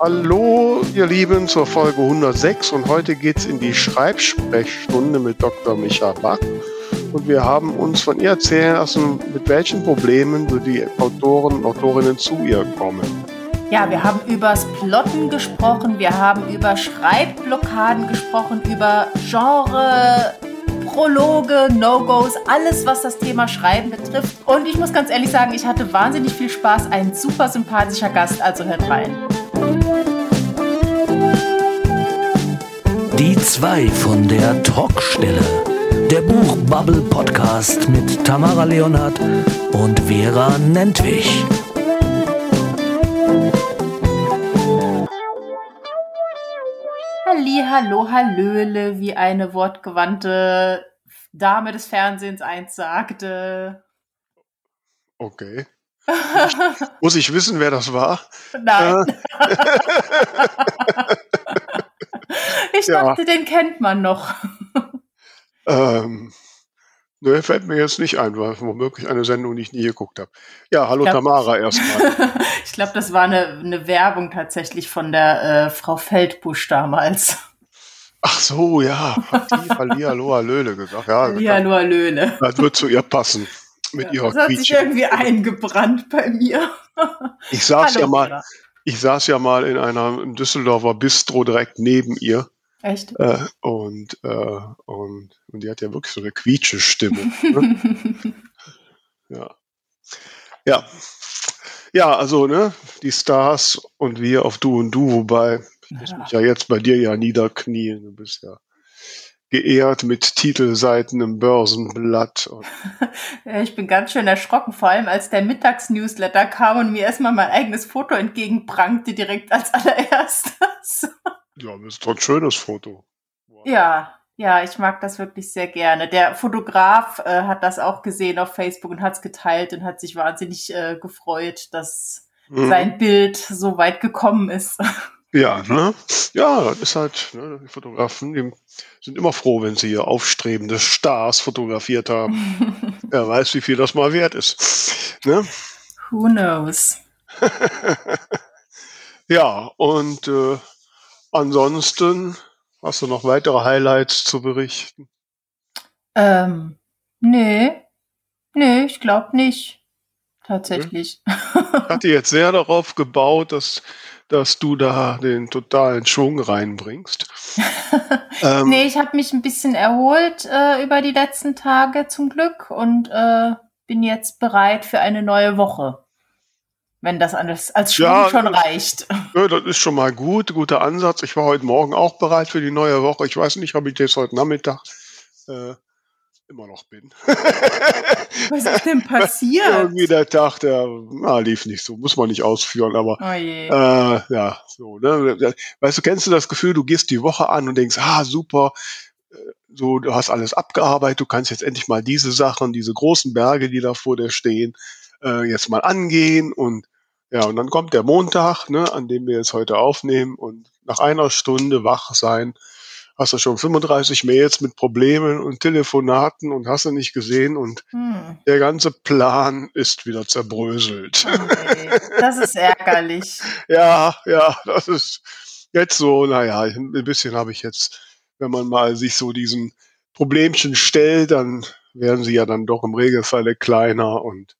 Hallo, ihr Lieben, zur Folge 106 und heute geht es in die Schreibsprechstunde mit Dr. Micha Bach. Und wir haben uns von ihr erzählen lassen, mit welchen Problemen so die Autoren und Autorinnen zu ihr kommen. Ja, wir haben übers Plotten gesprochen, wir haben über Schreibblockaden gesprochen, über Genre, Prologe, No-Gos, alles, was das Thema Schreiben betrifft. Und ich muss ganz ehrlich sagen, ich hatte wahnsinnig viel Spaß. Ein super sympathischer Gast, also hört rein. Die zwei von der Talkstelle. Der Buchbubble Podcast mit Tamara Leonhardt und Vera Nentwich. Halli, hallo, hallöle, wie eine wortgewandte Dame des Fernsehens eins sagte. Okay. Muss ich wissen, wer das war? Nein. ich dachte, ja. den kennt man noch. ähm, ne, fällt mir jetzt nicht ein, weil womöglich eine Sendung, die ich nie geguckt habe. Ja, hallo glaub, Tamara erstmal. ich glaube, das war eine, eine, Werbung tatsächlich von der äh, Frau Feldbusch damals. Ach so, ja. Hat die Hallihalloa Löhle gesagt. Ja, Hallihalloa Löhle. Das wird zu ihr passen mit ja, ihrer Das hat Quietschen. sich irgendwie eingebrannt bei mir. Ich saß Hallo, ja mal, ich saß ja mal in einer Düsseldorfer Bistro direkt neben ihr. Echt? Äh, und, äh, und, und die hat ja wirklich so eine quietsche Stimme. ne? ja. Ja. Ja, also, ne, die Stars und wir auf Du und Du, wobei ich muss mich ja jetzt bei dir ja niederknien. Du bist ja geehrt mit Titelseiten im Börsenblatt. ich bin ganz schön erschrocken, vor allem als der Mittagsnewsletter kam und mir erstmal mein eigenes Foto entgegenprangte, direkt als allererstes. ja, das ist doch ein schönes Foto. Wow. Ja, ja, ich mag das wirklich sehr gerne. Der Fotograf äh, hat das auch gesehen auf Facebook und hat es geteilt und hat sich wahnsinnig äh, gefreut, dass mhm. sein Bild so weit gekommen ist. Ja, ne? Ja, das ist halt, ne, die Fotografen, die sind immer froh, wenn sie hier aufstrebende Stars fotografiert haben. Wer weiß, wie viel das mal wert ist. Ne? Who knows? ja, und äh, ansonsten hast du noch weitere Highlights zu berichten? Ähm, nee. Nee, ich glaube nicht. Tatsächlich. Ich hatte jetzt sehr darauf gebaut, dass dass du da den totalen Schwung reinbringst. ähm, nee, ich habe mich ein bisschen erholt äh, über die letzten Tage zum Glück und äh, bin jetzt bereit für eine neue Woche. Wenn das alles als Schwung ja, schon reicht. Ja, das ist schon mal gut, guter Ansatz. Ich war heute Morgen auch bereit für die neue Woche. Ich weiß nicht, ob ich das heute Nachmittag äh, immer noch bin. Was ist denn passiert? Irgendwie der Tag, der na, lief nicht so, muss man nicht ausführen, aber oh äh, ja, so, ne? Weißt du, kennst du das Gefühl, du gehst die Woche an und denkst, ah, super, äh, so, du hast alles abgearbeitet, du kannst jetzt endlich mal diese Sachen, diese großen Berge, die da vor dir stehen, äh, jetzt mal angehen und ja, und dann kommt der Montag, ne, an dem wir jetzt heute aufnehmen und nach einer Stunde wach sein, hast du schon 35 Mails mit Problemen und Telefonaten und hast du nicht gesehen und hm. der ganze Plan ist wieder zerbröselt. Okay. Das ist ärgerlich. ja, ja, das ist jetzt so, naja, ein bisschen habe ich jetzt, wenn man mal sich so diesen Problemchen stellt, dann werden sie ja dann doch im Regelfall kleiner und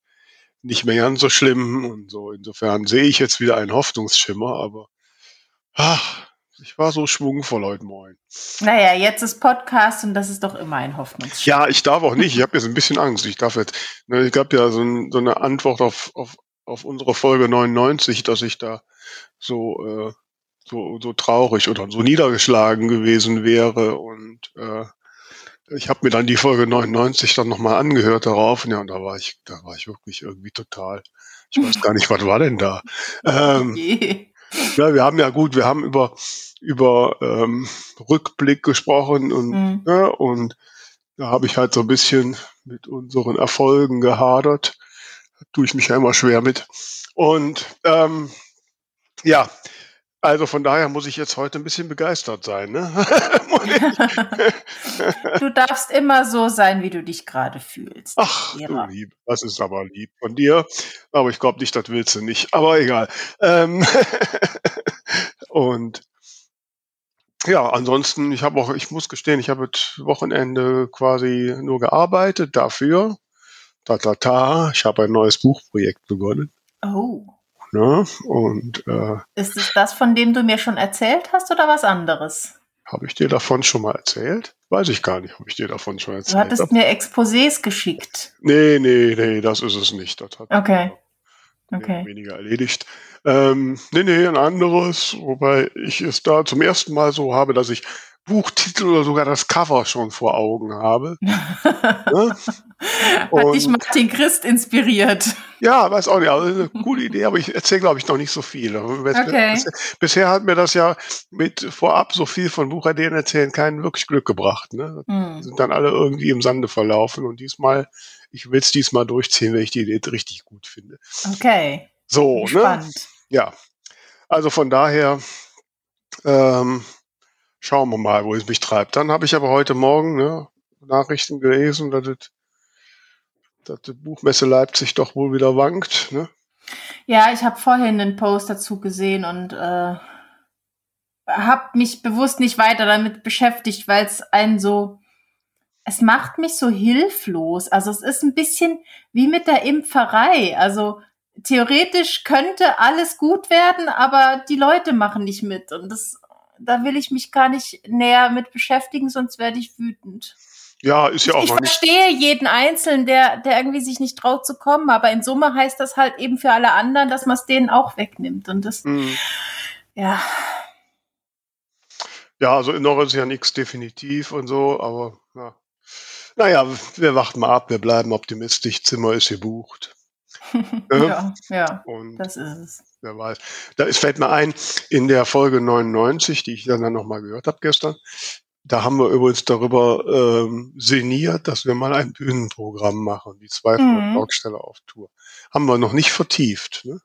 nicht mehr ganz so schlimm und so. Insofern sehe ich jetzt wieder einen Hoffnungsschimmer, aber ach, ich war so schwungvoll heute Morgen. Naja, jetzt ist Podcast und das ist doch immer ein Hoffnungsschimmer. Ja, ich darf auch nicht. Ich habe jetzt ein bisschen Angst. Ich darf jetzt, ne, ich gab ja so, ein, so, eine Antwort auf, auf, auf unsere Folge 99, dass ich da so, äh, so, so traurig oder so niedergeschlagen gewesen wäre. Und äh, ich habe mir dann die Folge 99 dann nochmal angehört darauf. Und ja, und da war ich, da war ich wirklich irgendwie total. Ich weiß gar nicht, was war denn da? Ähm, okay. Ja, wir haben ja gut, wir haben über über ähm, Rückblick gesprochen und, mhm. ne, und da habe ich halt so ein bisschen mit unseren Erfolgen gehadert. Da tue ich mich ja immer schwer mit. Und ähm, ja, also von daher muss ich jetzt heute ein bisschen begeistert sein. Ne? du darfst immer so sein, wie du dich gerade fühlst. Ach, du lieb, das ist aber lieb von dir. Aber ich glaube nicht, das willst du nicht. Aber egal. Ähm Und ja, ansonsten, ich habe auch, ich muss gestehen, ich habe jetzt Wochenende quasi nur gearbeitet dafür. Ta ta ta, ich habe ein neues Buchprojekt begonnen. Oh. Ne? Und äh, Ist es das, von dem du mir schon erzählt hast oder was anderes? habe ich dir davon schon mal erzählt? Weiß ich gar nicht, ob ich dir davon schon Du erzählt hattest habe. mir Exposés geschickt. Nee, nee, nee, das ist es nicht. Das hat Okay. Okay. weniger erledigt. Ähm, nee, nee, ein anderes, wobei ich es da zum ersten Mal so habe, dass ich Buchtitel oder sogar das Cover schon vor Augen habe. ne? Hat dich Martin Christ inspiriert. Ja, weiß auch nicht, also eine coole Idee, aber ich erzähle, glaube ich, noch nicht so viel. Bis- Okay. Bisher, bisher hat mir das ja mit vorab so viel von Buchideen erzählen keinen wirklich Glück gebracht. Ne? Hm. sind dann alle irgendwie im Sande verlaufen und diesmal, ich will es diesmal durchziehen, wenn ich die Idee richtig gut finde. Okay. So, ne? Spannend. Ja. Also von daher ähm, schauen wir mal, wo es mich treibt. Dann habe ich aber heute Morgen ne, Nachrichten gelesen, dass, es, dass die Buchmesse Leipzig doch wohl wieder wankt. Ne? Ja, ich habe vorhin einen Post dazu gesehen und äh, habe mich bewusst nicht weiter damit beschäftigt, weil es einen so, es macht mich so hilflos. Also es ist ein bisschen wie mit der Impferei. Also theoretisch könnte alles gut werden, aber die Leute machen nicht mit und das, da will ich mich gar nicht näher mit beschäftigen, sonst werde ich wütend. Ja, ist ja auch ich nicht. verstehe jeden Einzelnen, der, der irgendwie sich nicht traut zu kommen, aber in Summe heißt das halt eben für alle anderen, dass man es denen auch wegnimmt. Und das, Hm. ja, Ja, also noch ist ja nichts definitiv und so, aber ja. naja, wir warten mal ab, wir bleiben optimistisch, Zimmer ist gebucht. ja, ja, Und das ist es. Wer weiß. Da ist, fällt mir ein, in der Folge 99, die ich dann, dann nochmal gehört habe gestern, da haben wir übrigens darüber ähm, sinniert, dass wir mal ein Bühnenprogramm machen, die zwei Mhm. Talkstelle auf Tour. Haben wir noch nicht vertieft. Ne?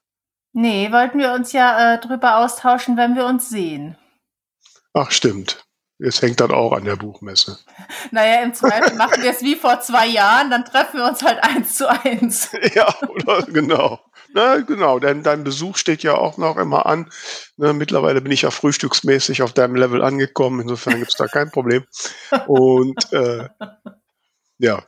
Nee, wollten wir uns ja äh, drüber austauschen, wenn wir uns sehen. Ach, stimmt. Jetzt hängt das auch an der Buchmesse. Naja, im Zweifel machen wir es wie vor zwei Jahren, dann treffen wir uns halt eins zu eins. ja, oder genau. Na, genau, denn dein Besuch steht ja auch noch immer an. Ne, mittlerweile bin ich ja frühstücksmäßig auf deinem Level angekommen, insofern gibt's da kein Problem. Und äh, ja,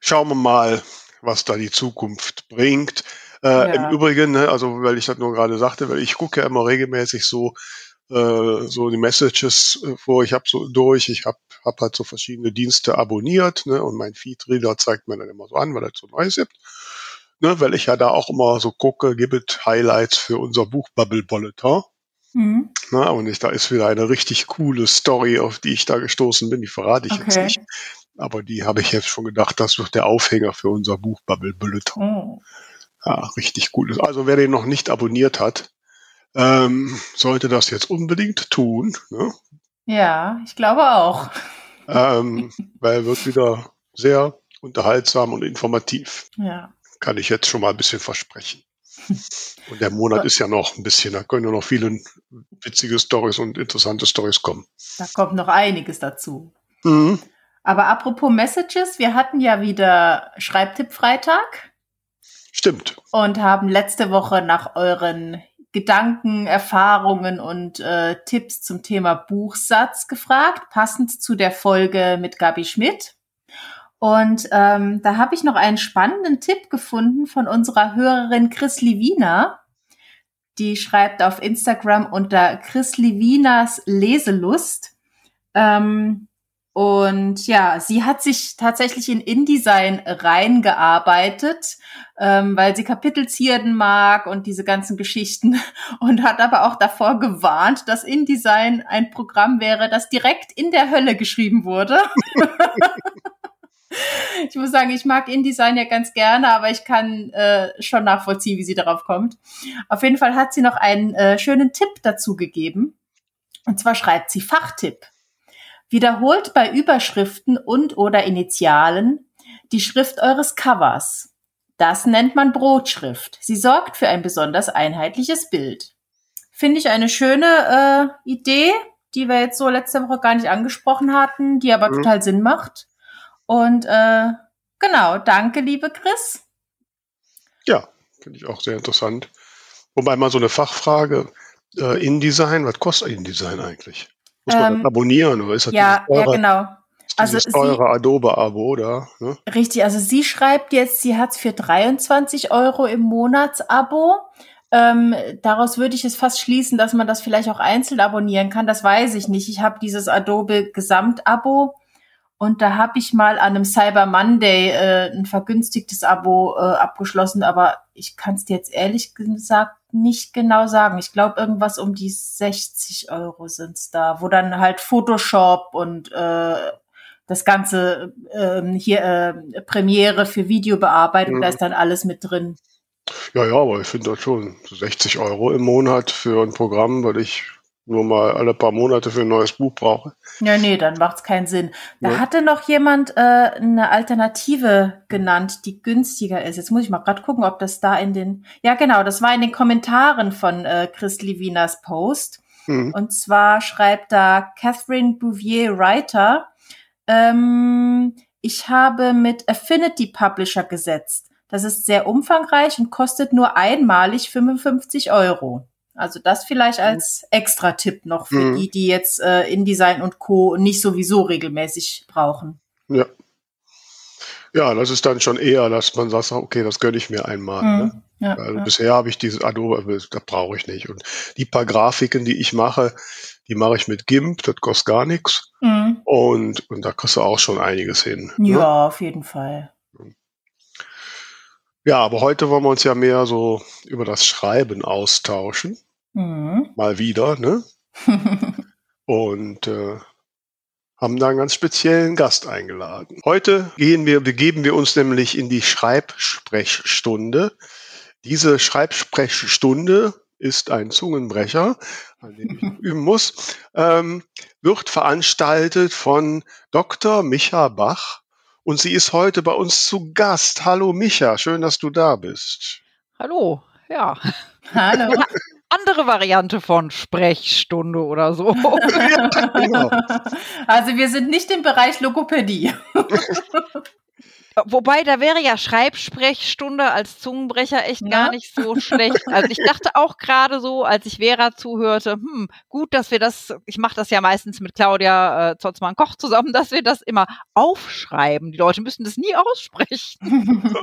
schauen wir mal, was da die Zukunft bringt. Äh, Ja. Im Übrigen, ne, also weil ich das nur gerade sagte, weil ich gucke ja immer regelmäßig so äh, so die Messages äh, vor, ich habe so durch, ich habe hab halt so verschiedene Dienste abonniert ne, und mein Feedreader zeigt mir dann immer so an, weil es so Neues gibt. Ne, weil ich ja da auch immer so gucke, gibt es Highlights für unser Buchbubble-Bulletin. Mhm. Ne, und ich, da ist wieder eine richtig coole Story, auf die ich da gestoßen bin, die verrate ich jetzt Okay. nicht. Aber die habe ich jetzt schon gedacht, das wird der Aufhänger für unser Buchbubble-Bulletin. Oh. Ja, richtig cool. Also wer den noch nicht abonniert hat, ähm, sollte das jetzt unbedingt tun, ne? Ja, ich glaube auch. ähm, weil wird wieder sehr unterhaltsam und informativ. Ja. Kann ich jetzt schon mal ein bisschen versprechen. Und der Monat ist ja noch ein bisschen, da können ja noch viele witzige Stories und interessante Stories kommen. Da kommt noch einiges dazu. Mhm. Aber apropos Messages, wir hatten ja wieder Schreibtipp-Freitag Stimmt. und haben letzte Woche nach euren Gedanken, Erfahrungen und äh, Tipps zum Thema Buchsatz gefragt, passend zu der Folge mit Gabi Schmidt. Und ähm, da habe ich noch einen spannenden Tipp gefunden von unserer Hörerin Chris Livina. Die schreibt auf Instagram unter Chris Livinas Leselust. Ähm, und ja, sie hat sich tatsächlich in InDesign reingearbeitet, ähm, weil sie Kapitelzierden mag und diese ganzen Geschichten und hat aber auch davor gewarnt, dass InDesign ein Programm wäre, das direkt in der Hölle geschrieben wurde. ich muss sagen, ich mag InDesign ja ganz gerne, aber ich kann äh, schon nachvollziehen, wie sie darauf kommt. Auf jeden Fall hat sie noch einen äh, schönen Tipp dazu gegeben. Und zwar schreibt sie Fachtipp. Wiederholt bei Überschriften und oder Initialen die Schrift eures Covers. Das nennt man Brotschrift. Sie sorgt für ein besonders einheitliches Bild. Finde ich eine schöne äh, Idee, die wir jetzt so letzte Woche gar nicht angesprochen hatten, die aber Mhm. total Sinn macht. Und äh, genau, danke, liebe Chris. Ja, finde ich auch sehr interessant. Wobei mal so eine Fachfrage, äh, InDesign. Was kostet InDesign eigentlich? Muss man Ähm, das abonnieren oder ist das Ja, dieses ja, teure, genau. Also teure Adobe-Abo da? Ne? Richtig, also sie schreibt jetzt, sie hat es für 23 Euro im Monatsabo. Ähm, daraus würde ich es fast schließen, dass man das vielleicht auch einzeln abonnieren kann. Das weiß ich nicht. Ich habe dieses Adobe Gesamtabo und da habe ich mal an einem Cyber Monday äh, ein vergünstigtes Abo äh, abgeschlossen, aber ich kann es dir jetzt ehrlich gesagt nicht genau sagen. Ich glaube, irgendwas um die 60 Euro sind's da, wo dann halt Photoshop und äh, das ganze ähm, hier äh, Premiere für Videobearbeitung, Mhm. da ist dann alles mit drin. Ja, ja, aber ich finde das schon. So 60 Euro im Monat für ein Programm, weil ich nur mal alle paar Monate für ein neues Buch brauche. Ja, nee, dann macht's keinen Sinn. Da Ja. hatte noch jemand äh, eine Alternative genannt, die günstiger ist. Jetzt muss ich mal gerade gucken, ob das da in den. Ja, genau, das war in den Kommentaren von äh, Chris Levinas Post. Mhm. Und zwar schreibt da Catherine Bouvier Writer, ähm, ich habe mit Affinity Publisher gesetzt. Das ist sehr umfangreich und kostet nur einmalig 55 Euro. Also das vielleicht als Extra-Tipp noch für Mhm. die, die jetzt äh, InDesign und Co. nicht sowieso regelmäßig brauchen. Ja. Ja, das ist dann schon eher, dass man sagt, okay, das gönne ich mir einmal. Ne? Mhm. Ja, Also ja. bisher habe ich dieses Adobe, das brauche ich nicht. Und die paar Grafiken, die ich mache, die mache ich mit GIMP, das kostet gar nichts. Mhm. Und, und da kriegst du auch schon einiges hin. ne? ja, auf jeden Fall. Ja, aber heute wollen wir uns ja mehr so über das Schreiben austauschen. Mhm. Mal wieder, ne? Und äh, haben da einen ganz speziellen Gast eingeladen. Heute gehen wir, begeben wir uns nämlich in die Schreibsprechstunde. Diese Schreibsprechstunde ist ein Zungenbrecher, an dem ich noch üben muss, ähm, wird veranstaltet von Dr. Micha Bach. Und sie ist heute bei uns zu Gast. Hallo Micha, schön, dass du da bist. Hallo, ja. Hallo. Andere Variante von Sprechstunde oder so. Genau. Also wir sind nicht im Bereich Logopädie. Wobei, da wäre ja Schreibsprechstunde als Zungenbrecher echt Ja. gar nicht so schlecht. Also ich dachte auch gerade so, als ich Vera zuhörte, hm, gut, dass wir das, ich mache das ja meistens mit Claudia äh, Zotzmann-Koch zusammen, dass wir das immer aufschreiben. Die Leute müssen das nie aussprechen.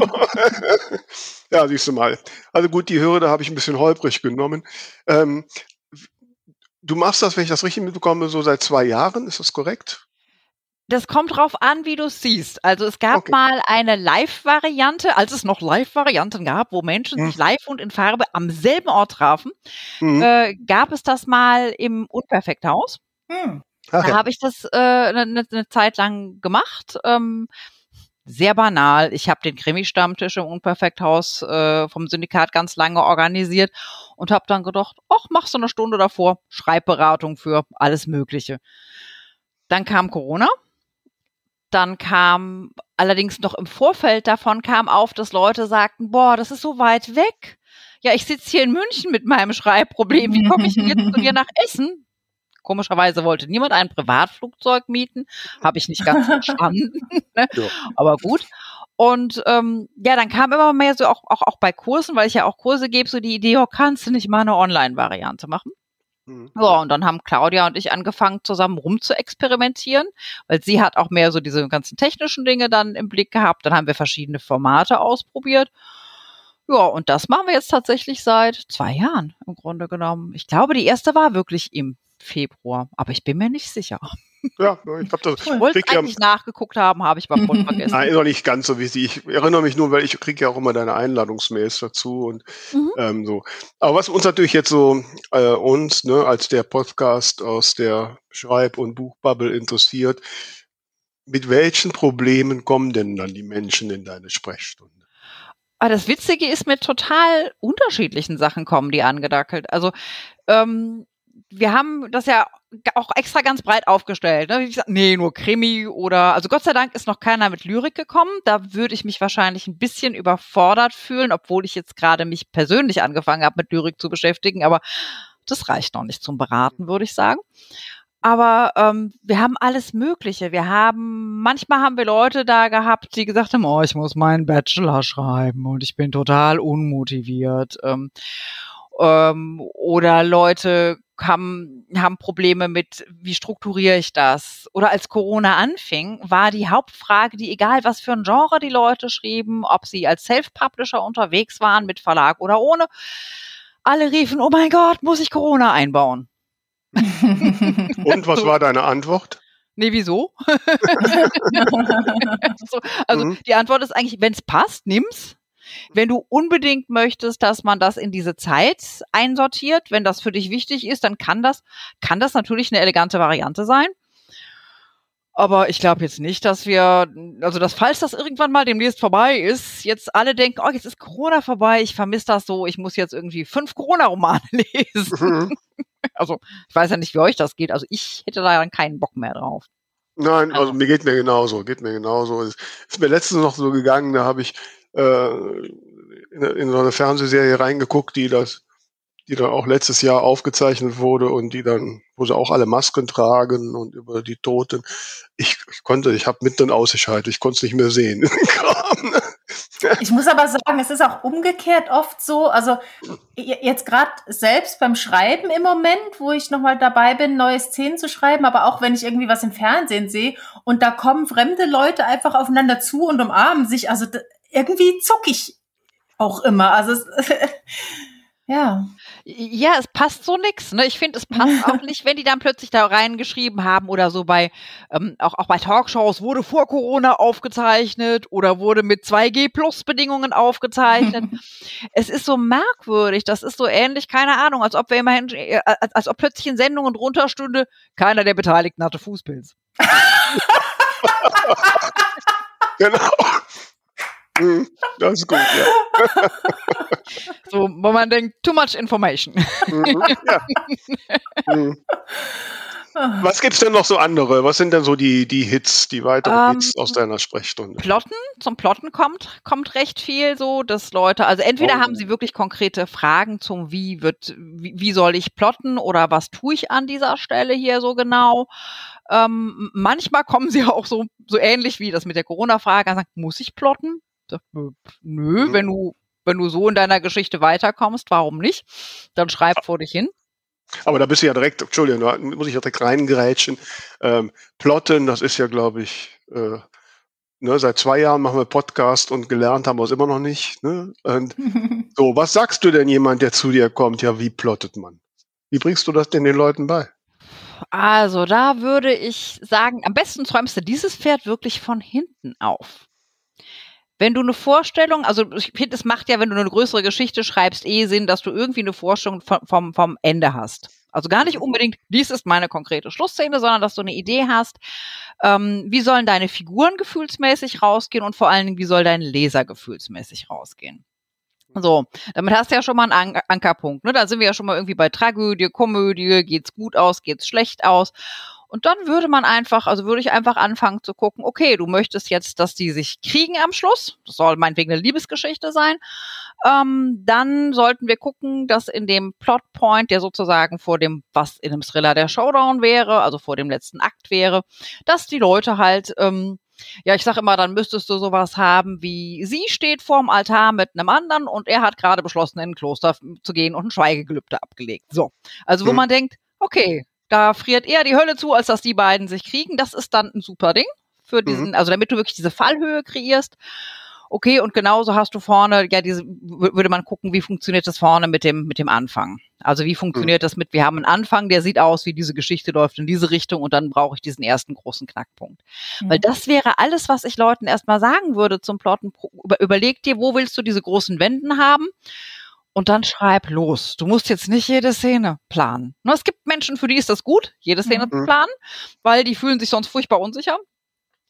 ja, siehst du mal. Also gut, die Hürde habe ich ein bisschen holprig genommen. Ähm, du machst das, wenn ich das richtig mitbekomme, so seit zwei Jahren, ist das korrekt? Das kommt drauf an, wie du es siehst. Also es gab Okay. mal eine Live-Variante, als es noch Live-Varianten gab, wo Menschen Hm. sich live und in Farbe am selben Ort trafen, Mhm. äh, gab es das mal im Unperfekthaus. Hm. Ach Da habe ich das eine äh, ne, ne Zeit lang gemacht. Ähm, sehr banal. Ich habe den Krimi-Stammtisch im Unperfekthaus äh, vom Syndikat ganz lange organisiert und habe dann gedacht, ach, machst du eine Stunde davor, Schreibberatung für alles Mögliche. Dann kam Corona. Dann kam allerdings noch im Vorfeld davon kam auf, dass Leute sagten, boah, das ist so weit weg. Ja, ich sitze hier in München mit meinem Schreibproblem. Wie komme ich denn jetzt zu dir nach Essen? Komischerweise wollte niemand ein Privatflugzeug mieten. Habe ich nicht ganz verstanden. ne? Ja. Aber gut. Und ähm, ja, dann kam immer mehr so auch, auch, auch bei Kursen, weil ich ja auch Kurse gebe, so die Idee, oh, kannst du nicht mal eine Online-Variante machen? Mhm. Ja, und dann haben Claudia und ich angefangen, zusammen rum zu experimentieren, weil sie hat auch mehr so diese ganzen technischen Dinge dann im Blick gehabt. Dann haben wir verschiedene Formate ausprobiert. Ja, und das machen wir jetzt tatsächlich seit zwei Jahren im Grunde genommen. Ich glaube, die erste war wirklich im Februar, aber ich bin mir nicht sicher. Ja, ich habe das. Ich wollte krieg ja, eigentlich nachgeguckt haben, habe ich aber voll vergessen. Nein, ist auch nicht ganz so wichtig. Ich erinnere mich nur, weil ich kriege ja auch immer deine Einladungsmails dazu und Mhm. ähm, so. Aber was uns natürlich jetzt so äh, uns ne, als der Podcast aus der Schreib- und Buchbubble interessiert, mit welchen Problemen kommen denn dann die Menschen in deine Sprechstunde? Aber das Witzige ist, mit total unterschiedlichen Sachen kommen die angedackelt. Also ähm, wir haben das ja auch extra ganz breit aufgestellt. Ne? Wie gesagt, nee, nur Krimi oder also Gott sei Dank ist noch keiner mit Lyrik gekommen. Da würde ich mich wahrscheinlich ein bisschen überfordert fühlen, obwohl ich jetzt gerade mich persönlich angefangen habe, mit Lyrik zu beschäftigen. Aber das reicht noch nicht zum Beraten, würde ich sagen. Aber ähm, wir haben alles Mögliche. Wir haben, manchmal haben wir Leute da gehabt, die gesagt haben, oh, ich muss meinen Bachelor schreiben und ich bin total unmotiviert. Ähm, Ähm, oder Leute haben, haben Probleme mit, wie strukturiere ich das? Oder als Corona anfing, war die Hauptfrage, die egal was für ein Genre die Leute schrieben, ob sie als Self-Publisher unterwegs waren, mit Verlag oder ohne, alle riefen, oh mein Gott, muss ich Corona einbauen? Und was war deine Antwort? Nee, wieso? so, also mhm. die Antwort ist eigentlich, wenn es passt, nimm's. Wenn du unbedingt möchtest, dass man das in diese Zeit einsortiert, wenn das für dich wichtig ist, dann kann das, kann das natürlich eine elegante Variante sein. Aber ich glaube jetzt nicht, dass wir, also dass falls das irgendwann mal demnächst vorbei ist, jetzt alle denken, oh, jetzt ist Corona vorbei, ich vermisse das so, ich muss jetzt irgendwie fünf Corona-Romane lesen. Mhm. Also ich weiß ja nicht, wie euch das geht. Also ich hätte da dann keinen Bock mehr drauf. Nein, also, also mir geht mir genauso, geht mir genauso. Es ist mir letztens noch so gegangen, da habe ich äh, in, in so eine Fernsehserie reingeguckt, die das die dann auch letztes Jahr aufgezeichnet wurde und die dann, wo sie auch alle Masken tragen und über die Toten. Ich, ich konnte, ich habe mitten ausgeschaltet, ich konnte es nicht mehr sehen. ich muss aber sagen, es ist auch umgekehrt oft so, also jetzt gerade selbst beim Schreiben im Moment, wo ich nochmal dabei bin, neue Szenen zu schreiben, aber auch wenn ich irgendwie was im Fernsehen sehe und da kommen fremde Leute einfach aufeinander zu und umarmen sich, also irgendwie zuck ich auch immer. Also es, ja. Ja, es passt so nix. Ne? Ich finde, es passt auch nicht, wenn die dann plötzlich da reingeschrieben haben oder so bei, ähm, auch, auch bei Talkshows wurde vor Corona aufgezeichnet oder wurde mit 2G-Plus-Bedingungen aufgezeichnet. es ist so merkwürdig. Das ist so ähnlich, keine Ahnung, als ob wir immerhin, äh, als, als ob plötzlich in Sendungen drunter stünde, keiner der Beteiligten hatte Fußpilz. genau. Das ist gut, ja. so, wo man denkt, too much information. Mhm, ja. Mhm. Was gibt's denn noch so andere? Was sind denn so die, die Hits, die weiteren ähm, Hits aus deiner Sprechstunde? Plotten, zum Plotten kommt, kommt recht viel so, dass Leute, also entweder oh. haben sie wirklich konkrete Fragen zum wie wird, wie, wie soll ich plotten oder was tue ich an dieser Stelle hier so genau. Ähm, manchmal kommen sie auch so, so ähnlich wie das mit der Corona-Frage, sagen, muss ich plotten? Nö, mhm. wenn du, wenn du so in deiner Geschichte weiterkommst, warum nicht? Dann schreib vor dich hin. Aber da bist du ja direkt, Entschuldigung, da muss ich ja direkt reingerätschen. Ähm, Plotten, das ist ja, glaube ich, äh, ne, seit zwei Jahren machen wir Podcast und gelernt haben wir es immer noch nicht. Ne? Und so, was sagst du denn jemand, der zu dir kommt? Ja, wie plottet man? Wie bringst du das denn den Leuten bei? Also, da würde ich sagen, am besten träumst du dieses Pferd wirklich von hinten auf wenn du eine Vorstellung, also ich finde, es macht ja, wenn du eine größere Geschichte schreibst, eh Sinn, dass du irgendwie eine Vorstellung vom, vom, vom Ende hast. Also gar nicht unbedingt, dies ist meine konkrete Schlussszene, sondern dass du eine Idee hast, ähm, wie sollen deine Figuren gefühlsmäßig rausgehen und vor allen Dingen, wie soll dein Leser gefühlsmäßig rausgehen. So, damit hast du ja schon mal einen An Ankerpunkt. Ne? Da sind wir ja schon mal irgendwie bei Tragödie, Komödie, geht's gut aus, geht's schlecht aus. Und dann würde man einfach, also würde ich einfach anfangen zu gucken, okay, du möchtest jetzt, dass die sich kriegen am Schluss. Das soll meinetwegen eine Liebesgeschichte sein. Ähm, dann sollten wir gucken, dass in dem Plotpoint, der sozusagen vor dem, was in einem Thriller der Showdown wäre, also vor dem letzten Akt wäre, dass die Leute halt, ähm, ja, ich sag immer, dann müsstest du sowas haben wie, sie steht vorm Altar mit einem anderen und er hat gerade beschlossen, in ein Kloster zu gehen und ein Schweigegelübde abgelegt. So. Also, wo hm. man denkt, okay, da friert eher die Hölle zu, als dass die beiden sich kriegen. Das ist dann ein super Ding für diesen, mhm. also damit du wirklich diese Fallhöhe kreierst. Okay, und genauso hast du vorne, ja, diese, würde man gucken, wie funktioniert das vorne mit dem, mit dem Anfang. Also wie funktioniert mhm. das mit, wir haben einen Anfang, der sieht aus, wie diese Geschichte läuft in diese Richtung und dann brauche ich diesen ersten großen Knackpunkt. Mhm. Weil das wäre alles, was ich Leuten erstmal sagen würde zum Plotten. Überleg dir, wo willst du diese großen Wänden haben? Und dann schreib los. Du musst jetzt nicht jede Szene planen. Es gibt Menschen, für die ist das gut, jede Szene mhm. zu planen, weil die fühlen sich sonst furchtbar unsicher.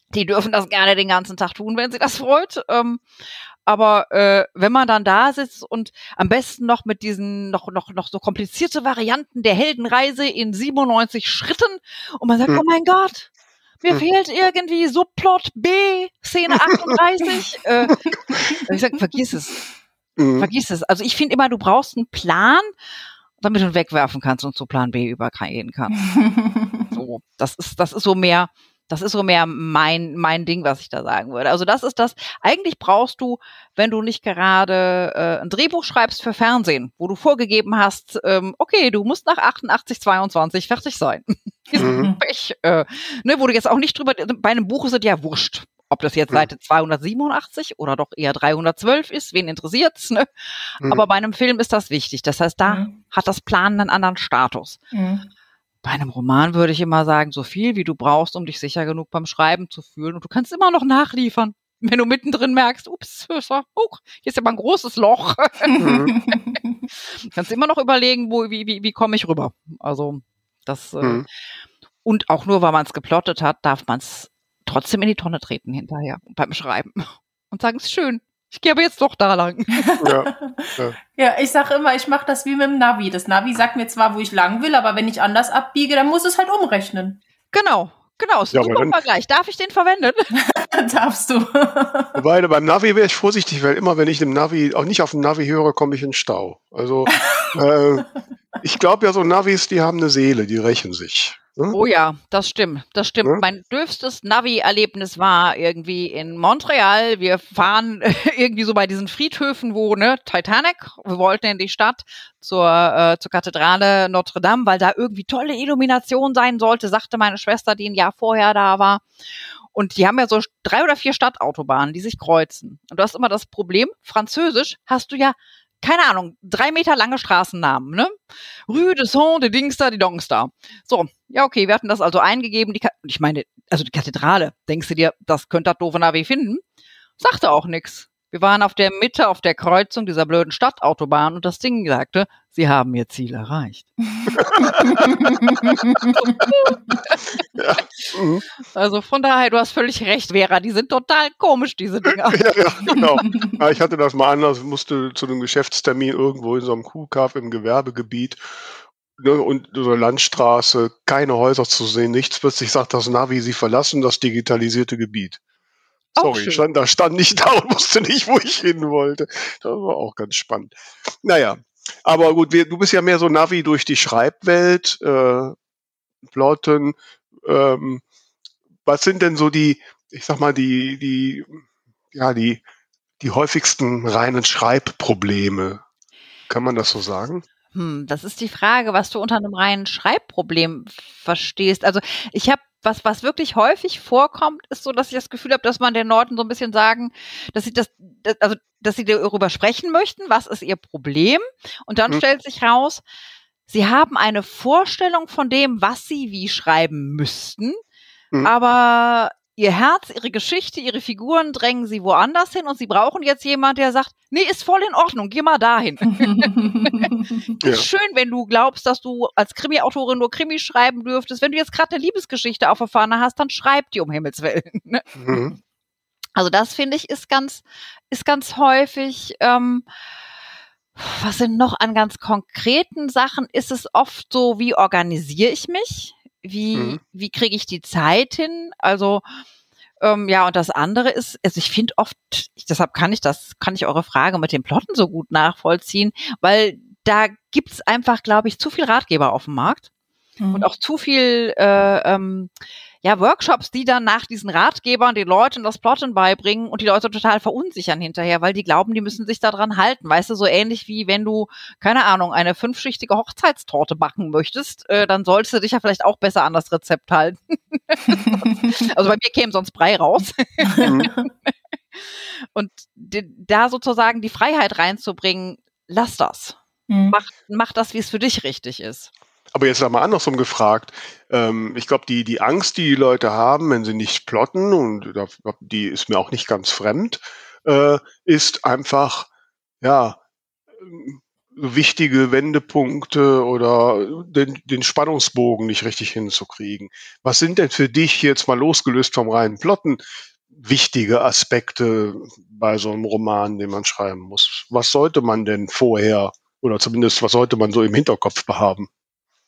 Die dürfen das gerne den ganzen Tag tun, wenn sie das freut. Ähm, aber äh, wenn man dann da sitzt und am besten noch mit diesen noch noch noch so komplizierte Varianten der Heldenreise in 97 Schritten und man sagt, mhm. oh mein Gott, mir mhm. fehlt irgendwie Subplot B, Szene 38. äh, ich sag, vergiss es. Mhm. Vergiss es. Also ich finde immer, du brauchst einen Plan, damit du ihn wegwerfen kannst und zu Plan B übergehen kannst. so, das ist, das ist so mehr, Das ist so mehr mein, mein Ding, was ich da sagen würde. Also das ist das, eigentlich brauchst du, wenn du nicht gerade äh, ein Drehbuch schreibst für Fernsehen, wo du vorgegeben hast, ähm, okay, du musst nach 88, 22 fertig sein. Mhm. Pech, äh, ne, wo du jetzt auch nicht drüber, bei einem Buch ist es ja wurscht. Ob das jetzt. Seite 287 oder doch eher 312 ist, wen interessiert's, ne? Mhm. Aber bei einem Film ist das wichtig. Das heißt, da Mhm. hat das Planen einen anderen Status. Mhm. Bei einem Roman würde ich immer sagen, so viel wie du brauchst, um dich sicher genug beim Schreiben zu fühlen. Und du kannst immer noch nachliefern. Wenn du mittendrin merkst, ups, oh, hier ist ja mal ein großes Loch. Mhm. kannst immer noch überlegen, wo, wie, wie, wie komme ich rüber. Also das äh, Mhm. und auch nur, weil man es geplottet hat, darf man es trotzdem in die Tonne treten hinterher beim Schreiben und sagen, es ist schön. Ich gehe aber jetzt doch da lang. Ja. Ja, ich sage immer, ich mache das wie mit dem Navi. Das Navi sagt mir zwar, wo ich lang will, aber wenn ich anders abbiege, dann muss es halt umrechnen. Genau, genau, ist ein Ja, super dann- Vergleich. Darf ich den verwenden? Darfst du. Wobei beim Navi wäre ich vorsichtig, weil immer wenn ich dem Navi, auch nicht auf dem Navi höre, komme ich in Stau. Also äh, ich glaube ja, so Navis, die haben eine Seele, die rächen sich. Ne? Oh ja, das stimmt, das stimmt. Ja. Mein dürfstes Navi-Erlebnis war irgendwie in Montreal. Wir fahren irgendwie so bei diesen Friedhöfen, wo, ne, Titanic, wir wollten in die Stadt zur, äh, zur Kathedrale Notre Dame, weil da irgendwie tolle Illumination sein sollte, sagte meine Schwester, die ein Jahr vorher da war. Und die haben ja so drei oder vier Stadtautobahnen, die sich kreuzen. Und du hast immer das Problem, Französisch hast du ja, keine Ahnung, drei Meter lange Straßennamen, ne? Rue de Saint, de Dingster, die Dongster. So, ja, okay, wir hatten das also eingegeben. Die, ich meine, also die Kathedrale, denkst du dir, das könnte das doofe Navi finden? Sagte auch nix. Wir waren auf der Mitte, auf der Kreuzung dieser blöden Stadtautobahn und das Ding sagte, sie haben ihr Ziel erreicht. Ja. Mhm. Also von daher, du hast völlig recht, Vera, die sind total komisch, diese Dinger. ja, ja, genau. Ja, ich hatte das mal anders, musste zu einem Geschäftstermin irgendwo in so einem Kuhkaff im Gewerbegebiet ne, und so eine Landstraße, keine Häuser zu sehen, nichts. Plötzlich sagt das Navi, sie verlassen das digitalisierte Gebiet. Sorry, schön. stand, da stand nicht da und wusste nicht, wo ich hin wollte. Das war auch ganz spannend. Naja, aber gut, wir, du bist ja mehr so Navi durch die Schreibwelt, äh, Plotten. Ähm, was sind denn so die, ich sag mal, die, die, ja, die, die häufigsten reinen Schreibprobleme? Kann man das so sagen? Hm, das ist die Frage, was du unter einem reinen Schreibproblem verstehst. Also ich habe was, was wirklich häufig vorkommt, ist so, dass ich das Gefühl habe, dass man den Leuten so ein bisschen sagen, dass sie das, also dass sie darüber sprechen möchten, was ist ihr Problem, und dann Hm. stellt sich raus, sie haben eine Vorstellung von dem, was sie wie schreiben müssten, Hm. aber ihr Herz, ihre Geschichte, ihre Figuren drängen sie woanders hin und sie brauchen jetzt jemand, der sagt, nee, ist voll in Ordnung, geh mal dahin. Ja. Ist schön, wenn du glaubst, dass du als Krimi-Autorin nur Krimi schreiben dürftest. Wenn du jetzt gerade eine Liebesgeschichte auf der Fahne hast, dann schreib die um Himmels Willen. ne? Mhm. Also das finde ich ist ganz, ist ganz häufig. Ähm, was sind noch an ganz konkreten Sachen? Ist es oft so, wie organisiere ich mich? Wie, Mhm. wie kriege ich die Zeit hin? Also ähm, ja, und das andere ist, also ich finde oft, ich, deshalb kann ich das, kann ich eure Frage mit den Plotten so gut nachvollziehen, weil da gibt's einfach, glaube ich, zu viel Ratgeber auf dem Markt und auch zu viel äh, ähm, ja, Workshops, die dann nach diesen Ratgebern den Leuten das Plotten beibringen und die Leute total verunsichern hinterher, weil die glauben, die müssen sich daran halten. Weißt du, so ähnlich wie wenn du, keine Ahnung, eine fünfschichtige Hochzeitstorte backen möchtest, äh, dann solltest du dich ja vielleicht auch besser an das Rezept halten. also bei mir käme sonst Brei raus. Mhm. Und da sozusagen die Freiheit reinzubringen, lass das. Mhm. Mach, mach das, wie es für dich richtig ist. Aber jetzt mal andersrum gefragt. Ähm, ich glaube, die, die Angst, die die Leute haben, wenn sie nicht plotten, und die ist mir auch nicht ganz fremd, äh, ist einfach, ja, wichtige Wendepunkte oder den, den Spannungsbogen nicht richtig hinzukriegen. Was sind denn für dich jetzt mal losgelöst vom reinen Plotten wichtige Aspekte bei so einem Roman, den man schreiben muss? Was sollte man denn vorher oder zumindest was sollte man so im Hinterkopf behaben?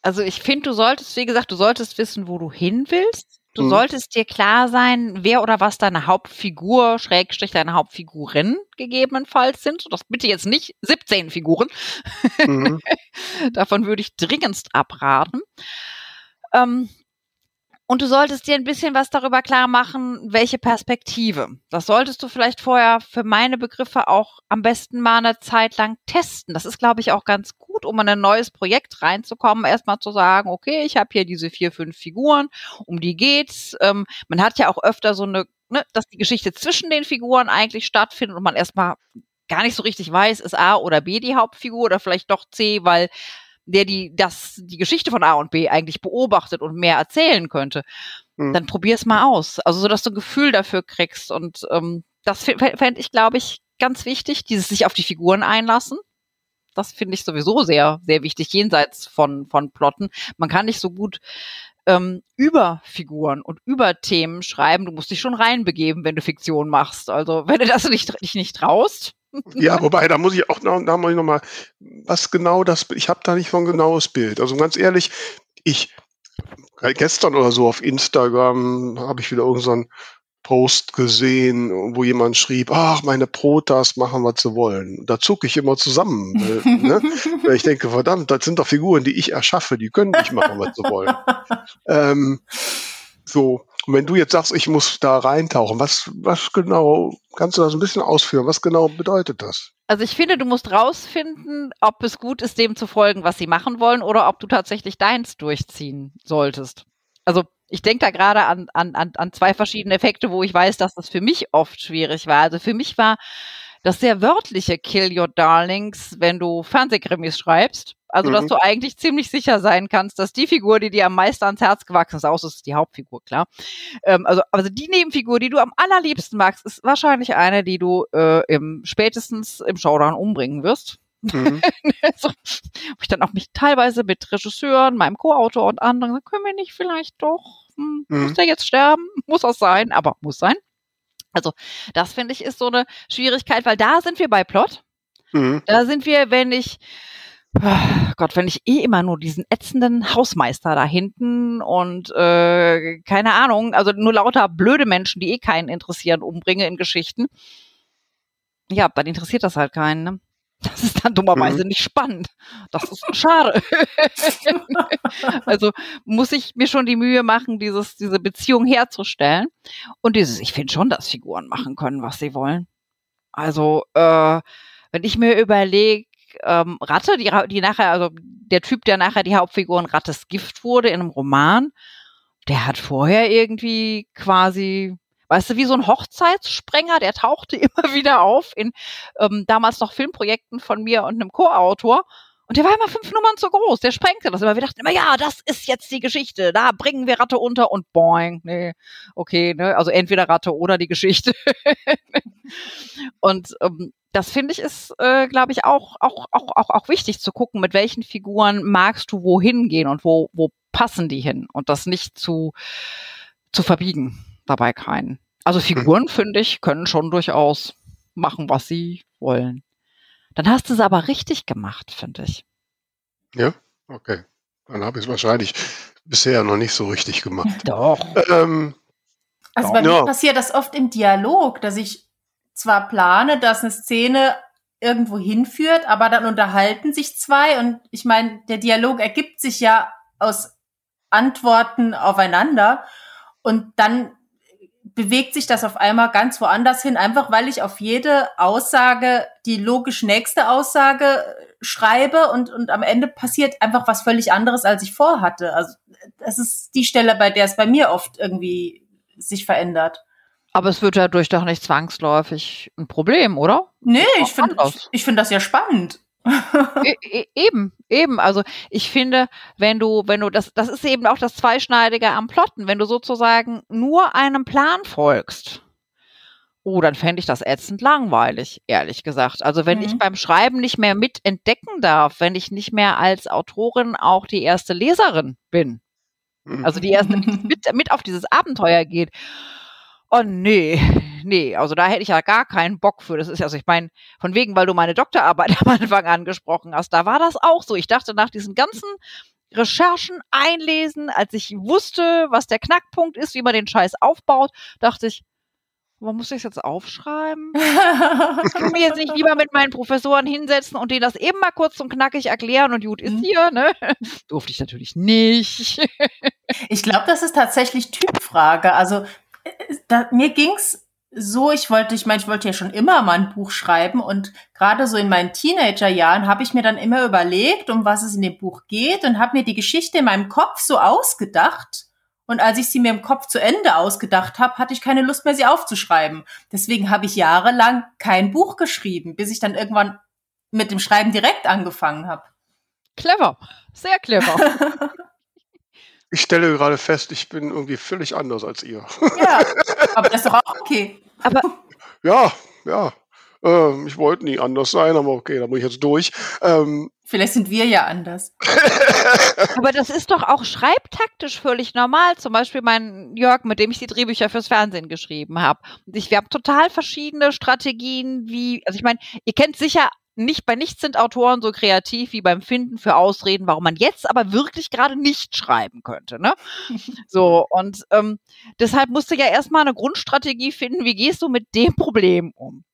Also ich finde, du solltest, wie gesagt, du solltest wissen, wo du hin willst. Du Mhm. solltest dir klar sein, wer oder was deine Hauptfigur, Schrägstrich deine Hauptfigurin gegebenenfalls sind. Das bitte jetzt nicht 17 Figuren. Mhm. Davon würde ich dringendst abraten. Ähm, Und du solltest dir ein bisschen was darüber klar machen, welche Perspektive. Das solltest du vielleicht vorher für meine Begriffe auch am besten mal eine Zeit lang testen. Das ist, glaube ich, auch ganz gut, um in ein neues Projekt reinzukommen. Erstmal zu sagen, okay, ich habe hier diese vier, fünf Figuren, um die geht's. Ähm, man hat ja auch öfter so eine, ne, dass die Geschichte zwischen den Figuren eigentlich stattfindet und man erstmal gar nicht so richtig weiß, ist A oder B die Hauptfigur oder vielleicht doch C, weil der die das die Geschichte von A und B eigentlich beobachtet und mehr erzählen könnte, mhm. dann probier's mal aus. Also so, dass du ein Gefühl dafür kriegst und ähm, das fände ich, glaube ich, ganz wichtig, dieses sich auf die Figuren einlassen. Das finde ich sowieso sehr, sehr wichtig, jenseits von, von Plotten. Man kann nicht so gut ähm, über Figuren und über Themen schreiben. Du musst dich schon reinbegeben, wenn du Fiktion machst. Also wenn du das nicht, dich nicht traust, ja, wobei, da muss ich auch noch, da muss ich noch mal, was genau das, ich habe da nicht so ein genaues Bild. Also ganz ehrlich, ich, gestern oder so auf Instagram habe ich wieder irgendeinen so Post gesehen, wo jemand schrieb, ach, meine Protas machen, was sie wollen. Da zucke ich immer zusammen. Ne? weil ich denke, verdammt, das sind doch Figuren, die ich erschaffe, die können nicht machen, was sie wollen. ähm, so, und wenn du jetzt sagst, ich muss da reintauchen, was, was genau, kannst du das ein bisschen ausführen? Was genau bedeutet das? Also ich finde, du musst rausfinden, ob es gut ist, dem zu folgen, was sie machen wollen, oder ob du tatsächlich deins durchziehen solltest. Also ich denke da gerade an, an, an zwei verschiedene Effekte, wo ich weiß, dass das für mich oft schwierig war. Also für mich war das sehr wörtliche Kill Your Darlings, wenn du Fernsehkrimis schreibst. Also, mhm. dass du eigentlich ziemlich sicher sein kannst, dass die Figur, die dir am meisten ans Herz gewachsen ist, außer es ist die Hauptfigur, klar. Ähm, also, also die Nebenfigur, die du am allerliebsten magst, ist wahrscheinlich eine, die du äh, im spätestens im Showdown umbringen wirst. Mhm. so, wo ich dann auch mich teilweise mit Regisseuren, meinem Co-Autor und anderen, können wir nicht vielleicht doch, hm, mhm. muss der jetzt sterben? Muss das sein, aber muss sein. Also, das finde ich ist so eine Schwierigkeit, weil da sind wir bei Plot. Mhm. Da sind wir, wenn ich Oh Gott, wenn ich eh immer nur diesen ätzenden Hausmeister da hinten und äh, keine Ahnung, also nur lauter blöde Menschen, die eh keinen interessieren, umbringe in Geschichten. Ja, dann interessiert das halt keinen. Ne? Das ist dann dummerweise mhm. nicht spannend. Das ist schade. also muss ich mir schon die Mühe machen, dieses, diese Beziehung herzustellen. Und dieses, ich finde schon, dass Figuren machen können, was sie wollen. Also, äh, wenn ich mir überlege, ähm, Ratte, die, die nachher, also der Typ, der nachher die Hauptfigur in Rattes Gift wurde in einem Roman, der hat vorher irgendwie quasi, weißt du, wie so ein Hochzeitssprenger, der tauchte immer wieder auf in ähm, damals noch Filmprojekten von mir und einem Co-Autor. Und der war immer fünf Nummern zu groß. Der sprengte das immer. Wir dachten immer, ja, das ist jetzt die Geschichte. Da bringen wir Ratte unter und boing. Nee, okay, ne? Also entweder Ratte oder die Geschichte. und ähm, das finde ich ist, äh, glaube ich, auch, auch, auch, auch, auch wichtig zu gucken, mit welchen Figuren magst du wohin gehen und wo, wo passen die hin und das nicht zu, zu verbiegen dabei keinen. Also Figuren, mhm. finde ich, können schon durchaus machen, was sie wollen. Dann hast du es aber richtig gemacht, finde ich. Ja, okay. Dann habe ich es wahrscheinlich bisher noch nicht so richtig gemacht. Doch. Ähm, also bei ja. mir passiert das oft im Dialog, dass ich zwar plane, dass eine Szene irgendwo hinführt, aber dann unterhalten sich zwei und ich meine, der Dialog ergibt sich ja aus Antworten aufeinander und dann bewegt sich das auf einmal ganz woanders hin, einfach weil ich auf jede Aussage die logisch nächste Aussage schreibe und, und am Ende passiert einfach was völlig anderes, als ich vorhatte. Also das ist die Stelle, bei der es bei mir oft irgendwie sich verändert. Aber es wird dadurch doch nicht zwangsläufig ein Problem, oder? Nee, ich finde ich, ich find das ja spannend. E e eben, eben. Also ich finde, wenn du, wenn du, das, das ist eben auch das Zweischneidige am Plotten, wenn du sozusagen nur einem Plan folgst. Oh, dann fände ich das ätzend langweilig, ehrlich gesagt. Also wenn mhm. ich beim Schreiben nicht mehr mit entdecken darf, wenn ich nicht mehr als Autorin auch die erste Leserin bin. Also die erste, die mit, mit auf dieses Abenteuer geht Oh nee, nee, also da hätte ich ja gar keinen Bock für. Das ist ja, also ich meine, von wegen, weil du meine Doktorarbeit am Anfang angesprochen hast, da war das auch so. Ich dachte nach diesen ganzen Recherchen einlesen, als ich wusste, was der Knackpunkt ist, wie man den Scheiß aufbaut, dachte ich, Warum muss ich jetzt aufschreiben? ich kann mir jetzt nicht lieber mit meinen Professoren hinsetzen und denen das eben mal kurz und knackig erklären und gut ist mhm. hier, ne? Durfte ich natürlich nicht. Ich glaube, das ist tatsächlich Typfrage. Also da, mir ging's so, ich wollte, ich meine, ich wollte ja schon immer mal ein Buch schreiben und gerade so in meinen Teenagerjahren habe ich mir dann immer überlegt, um was es in dem Buch geht und habe mir die Geschichte in meinem Kopf so ausgedacht. Und als ich sie mir im Kopf zu Ende ausgedacht habe, hatte ich keine Lust mehr, sie aufzuschreiben. Deswegen habe ich jahrelang kein Buch geschrieben, bis ich dann irgendwann mit dem Schreiben direkt angefangen habe. Clever, sehr clever. Ich stelle gerade fest, ich bin irgendwie völlig anders als ihr. Ja, aber das ist doch auch okay. Aber ja, ja. Ähm, ich wollte nie anders sein, aber okay, da muss ich jetzt durch. Ähm, Vielleicht sind wir ja anders. Aber das ist doch auch schreibtaktisch völlig normal. Zum Beispiel mein Jörg, mit dem ich die Drehbücher fürs Fernsehen geschrieben habe. Und ich, wir haben total verschiedene Strategien, wie, also ich meine, ihr kennt sicher nicht, bei nichts sind Autoren so kreativ wie beim Finden für Ausreden, warum man jetzt aber wirklich gerade nicht schreiben könnte. Ne? So, und ähm, deshalb musst du ja erstmal eine Grundstrategie finden, wie gehst du mit dem Problem um.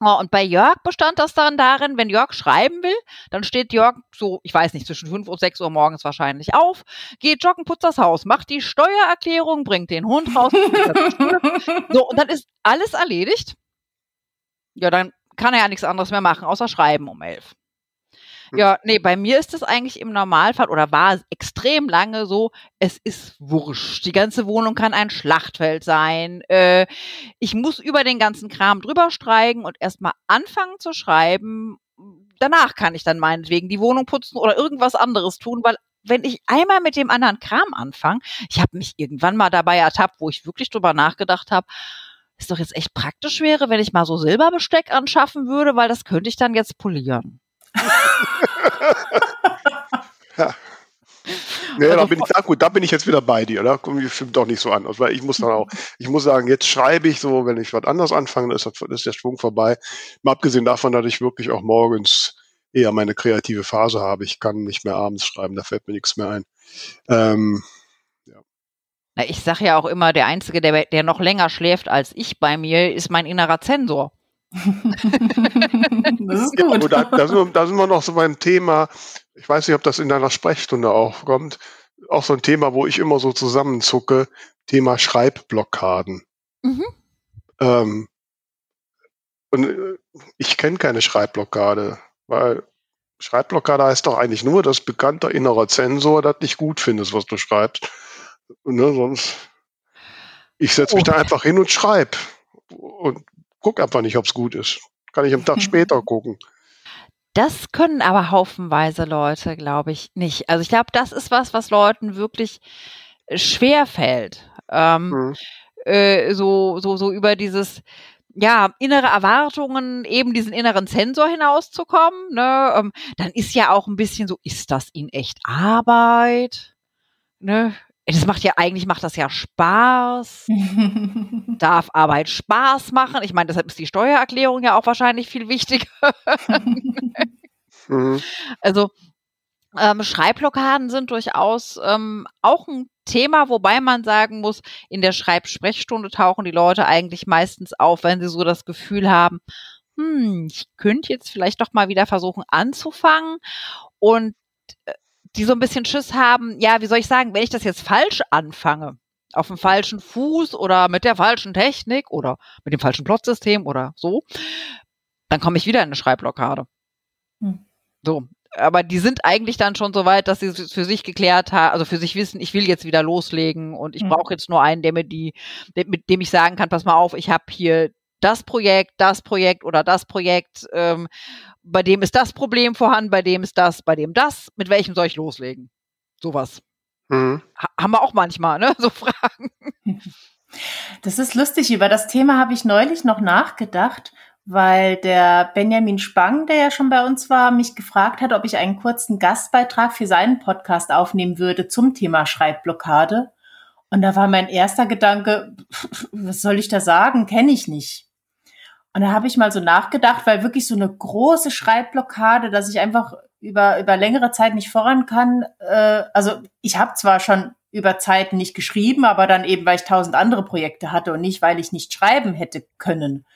Oh, und bei Jörg bestand das dann darin, wenn Jörg schreiben will, dann steht Jörg so, ich weiß nicht, zwischen 5 und 6 Uhr morgens wahrscheinlich auf, geht joggen, putzt das Haus, macht die Steuererklärung, bringt den Hund raus. so, und dann ist alles erledigt. Ja, dann kann er ja nichts anderes mehr machen, außer schreiben um elf. Hm. Ja, nee, bei mir ist es eigentlich im Normalfall oder war extrem lange so, es ist wurscht. Die ganze Wohnung kann ein Schlachtfeld sein. Äh, ich muss über den ganzen Kram drüber streiken und erstmal anfangen zu schreiben. Danach kann ich dann meinetwegen die Wohnung putzen oder irgendwas anderes tun, weil wenn ich einmal mit dem anderen Kram anfange, ich habe mich irgendwann mal dabei ertappt, wo ich wirklich drüber nachgedacht habe, ist doch jetzt echt praktisch wäre, wenn ich mal so Silberbesteck anschaffen würde, weil das könnte ich dann jetzt polieren. ja. Nee, da bin ich, da, gut, da bin ich jetzt wieder bei dir. Da kommt stimmt doch nicht so an. Weil ich muss dann auch, ich muss sagen, jetzt schreibe ich so, wenn ich was anders anfange, ist, ist der Schwung vorbei. Mal abgesehen davon, dass ich wirklich auch morgens eher meine kreative Phase habe. Ich kann nicht mehr abends schreiben, da fällt mir nichts mehr ein. Ähm, na, ich sage ja auch immer, der Einzige, der, der noch länger schläft als ich bei mir, ist mein innerer Zensor. das ist gut. Ja, da, da, sind wir, da, sind wir, noch so beim Thema, ich weiß nicht, ob das in deiner Sprechstunde auch kommt, auch so ein Thema, wo ich immer so zusammenzucke, Thema Schreibblockaden. Mhm. Ähm, und äh, ich kenne keine Schreibblockade, weil Schreibblockade heißt doch eigentlich nur, dass bekannter innerer Zensor das nicht gut findest, was du schreibst. Ne, sonst, ich setze mich oh. da einfach hin und schreibe und gucke einfach nicht, ob es gut ist. Kann ich am Tag später gucken. Das können aber haufenweise Leute, glaube ich, nicht. Also ich glaube, das ist was, was Leuten wirklich schwer fällt. Ähm, mhm. äh, so, so, so über dieses, ja, innere Erwartungen, eben diesen inneren Sensor hinauszukommen. Ne? Ähm, dann ist ja auch ein bisschen so, ist das in echt Arbeit? Ne? Das macht ja eigentlich macht das ja Spaß. Darf Arbeit Spaß machen? Ich meine, deshalb ist die Steuererklärung ja auch wahrscheinlich viel wichtiger. mhm. Also ähm, Schreibblockaden sind durchaus ähm, auch ein Thema, wobei man sagen muss, in der Schreibsprechstunde tauchen die Leute eigentlich meistens auf, wenn sie so das Gefühl haben, hm, ich könnte jetzt vielleicht doch mal wieder versuchen anzufangen. Und äh, die so ein bisschen Schiss haben, ja, wie soll ich sagen, wenn ich das jetzt falsch anfange, auf dem falschen Fuß oder mit der falschen Technik oder mit dem falschen Plotsystem oder so, dann komme ich wieder in eine Schreibblockade. Hm. So. Aber die sind eigentlich dann schon so weit, dass sie es für sich geklärt haben, also für sich wissen, ich will jetzt wieder loslegen und ich hm. brauche jetzt nur einen, der mir die, mit dem ich sagen kann, pass mal auf, ich habe hier das Projekt, das Projekt oder das Projekt, ähm, bei dem ist das Problem vorhanden, bei dem ist das, bei dem das, mit welchem soll ich loslegen? Sowas. Mhm. Ha haben wir auch manchmal, ne? So Fragen. Das ist lustig. Über das Thema habe ich neulich noch nachgedacht, weil der Benjamin Spang, der ja schon bei uns war, mich gefragt hat, ob ich einen kurzen Gastbeitrag für seinen Podcast aufnehmen würde zum Thema Schreibblockade. Und da war mein erster Gedanke, was soll ich da sagen? Kenne ich nicht. Und da habe ich mal so nachgedacht, weil wirklich so eine große Schreibblockade, dass ich einfach über, über längere Zeit nicht voran kann. Äh, also ich habe zwar schon über Zeit nicht geschrieben, aber dann eben, weil ich tausend andere Projekte hatte und nicht, weil ich nicht schreiben hätte können.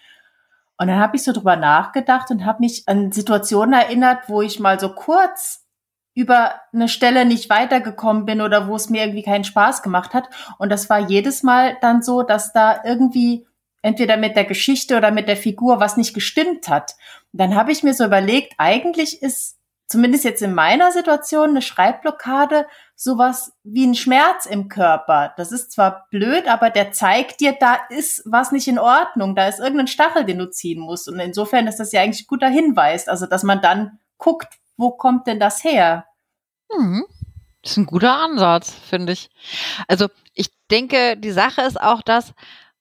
Und dann habe ich so drüber nachgedacht und habe mich an Situationen erinnert, wo ich mal so kurz über eine Stelle nicht weitergekommen bin oder wo es mir irgendwie keinen Spaß gemacht hat. Und das war jedes Mal dann so, dass da irgendwie entweder mit der Geschichte oder mit der Figur was nicht gestimmt hat. Und dann habe ich mir so überlegt, eigentlich ist zumindest jetzt in meiner Situation eine Schreibblockade sowas wie ein Schmerz im Körper. Das ist zwar blöd, aber der zeigt dir, da ist was nicht in Ordnung, da ist irgendein Stachel, den du ziehen musst. Und insofern ist das ja eigentlich ein guter Hinweis, also dass man dann guckt, wo kommt denn das her? Mhm. Das ist ein guter Ansatz, finde ich. Also ich denke, die Sache ist auch das,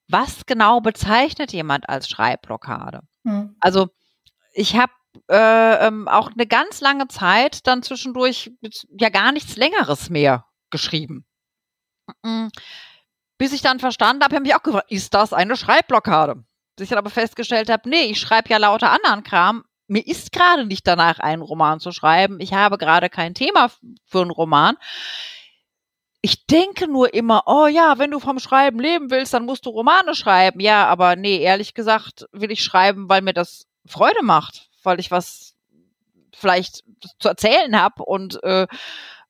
was genau bezeichnet jemand als Schreibblockade? Hm. Also ich habe äh, ähm, auch eine ganz lange Zeit dann zwischendurch ja gar nichts Längeres mehr geschrieben. Bis ich dann verstanden habe, habe ich auch gefragt, ist das eine Schreibblockade? Bis ich dann aber festgestellt habe, nee, ich schreibe ja lauter anderen Kram. Mir ist gerade nicht danach, einen Roman zu schreiben. Ich habe gerade kein Thema für einen Roman. Ich denke nur immer, oh ja, wenn du vom Schreiben leben willst, dann musst du Romane schreiben. Ja, aber nee, ehrlich gesagt will ich schreiben, weil mir das Freude macht weil ich was vielleicht zu erzählen habe. Und äh,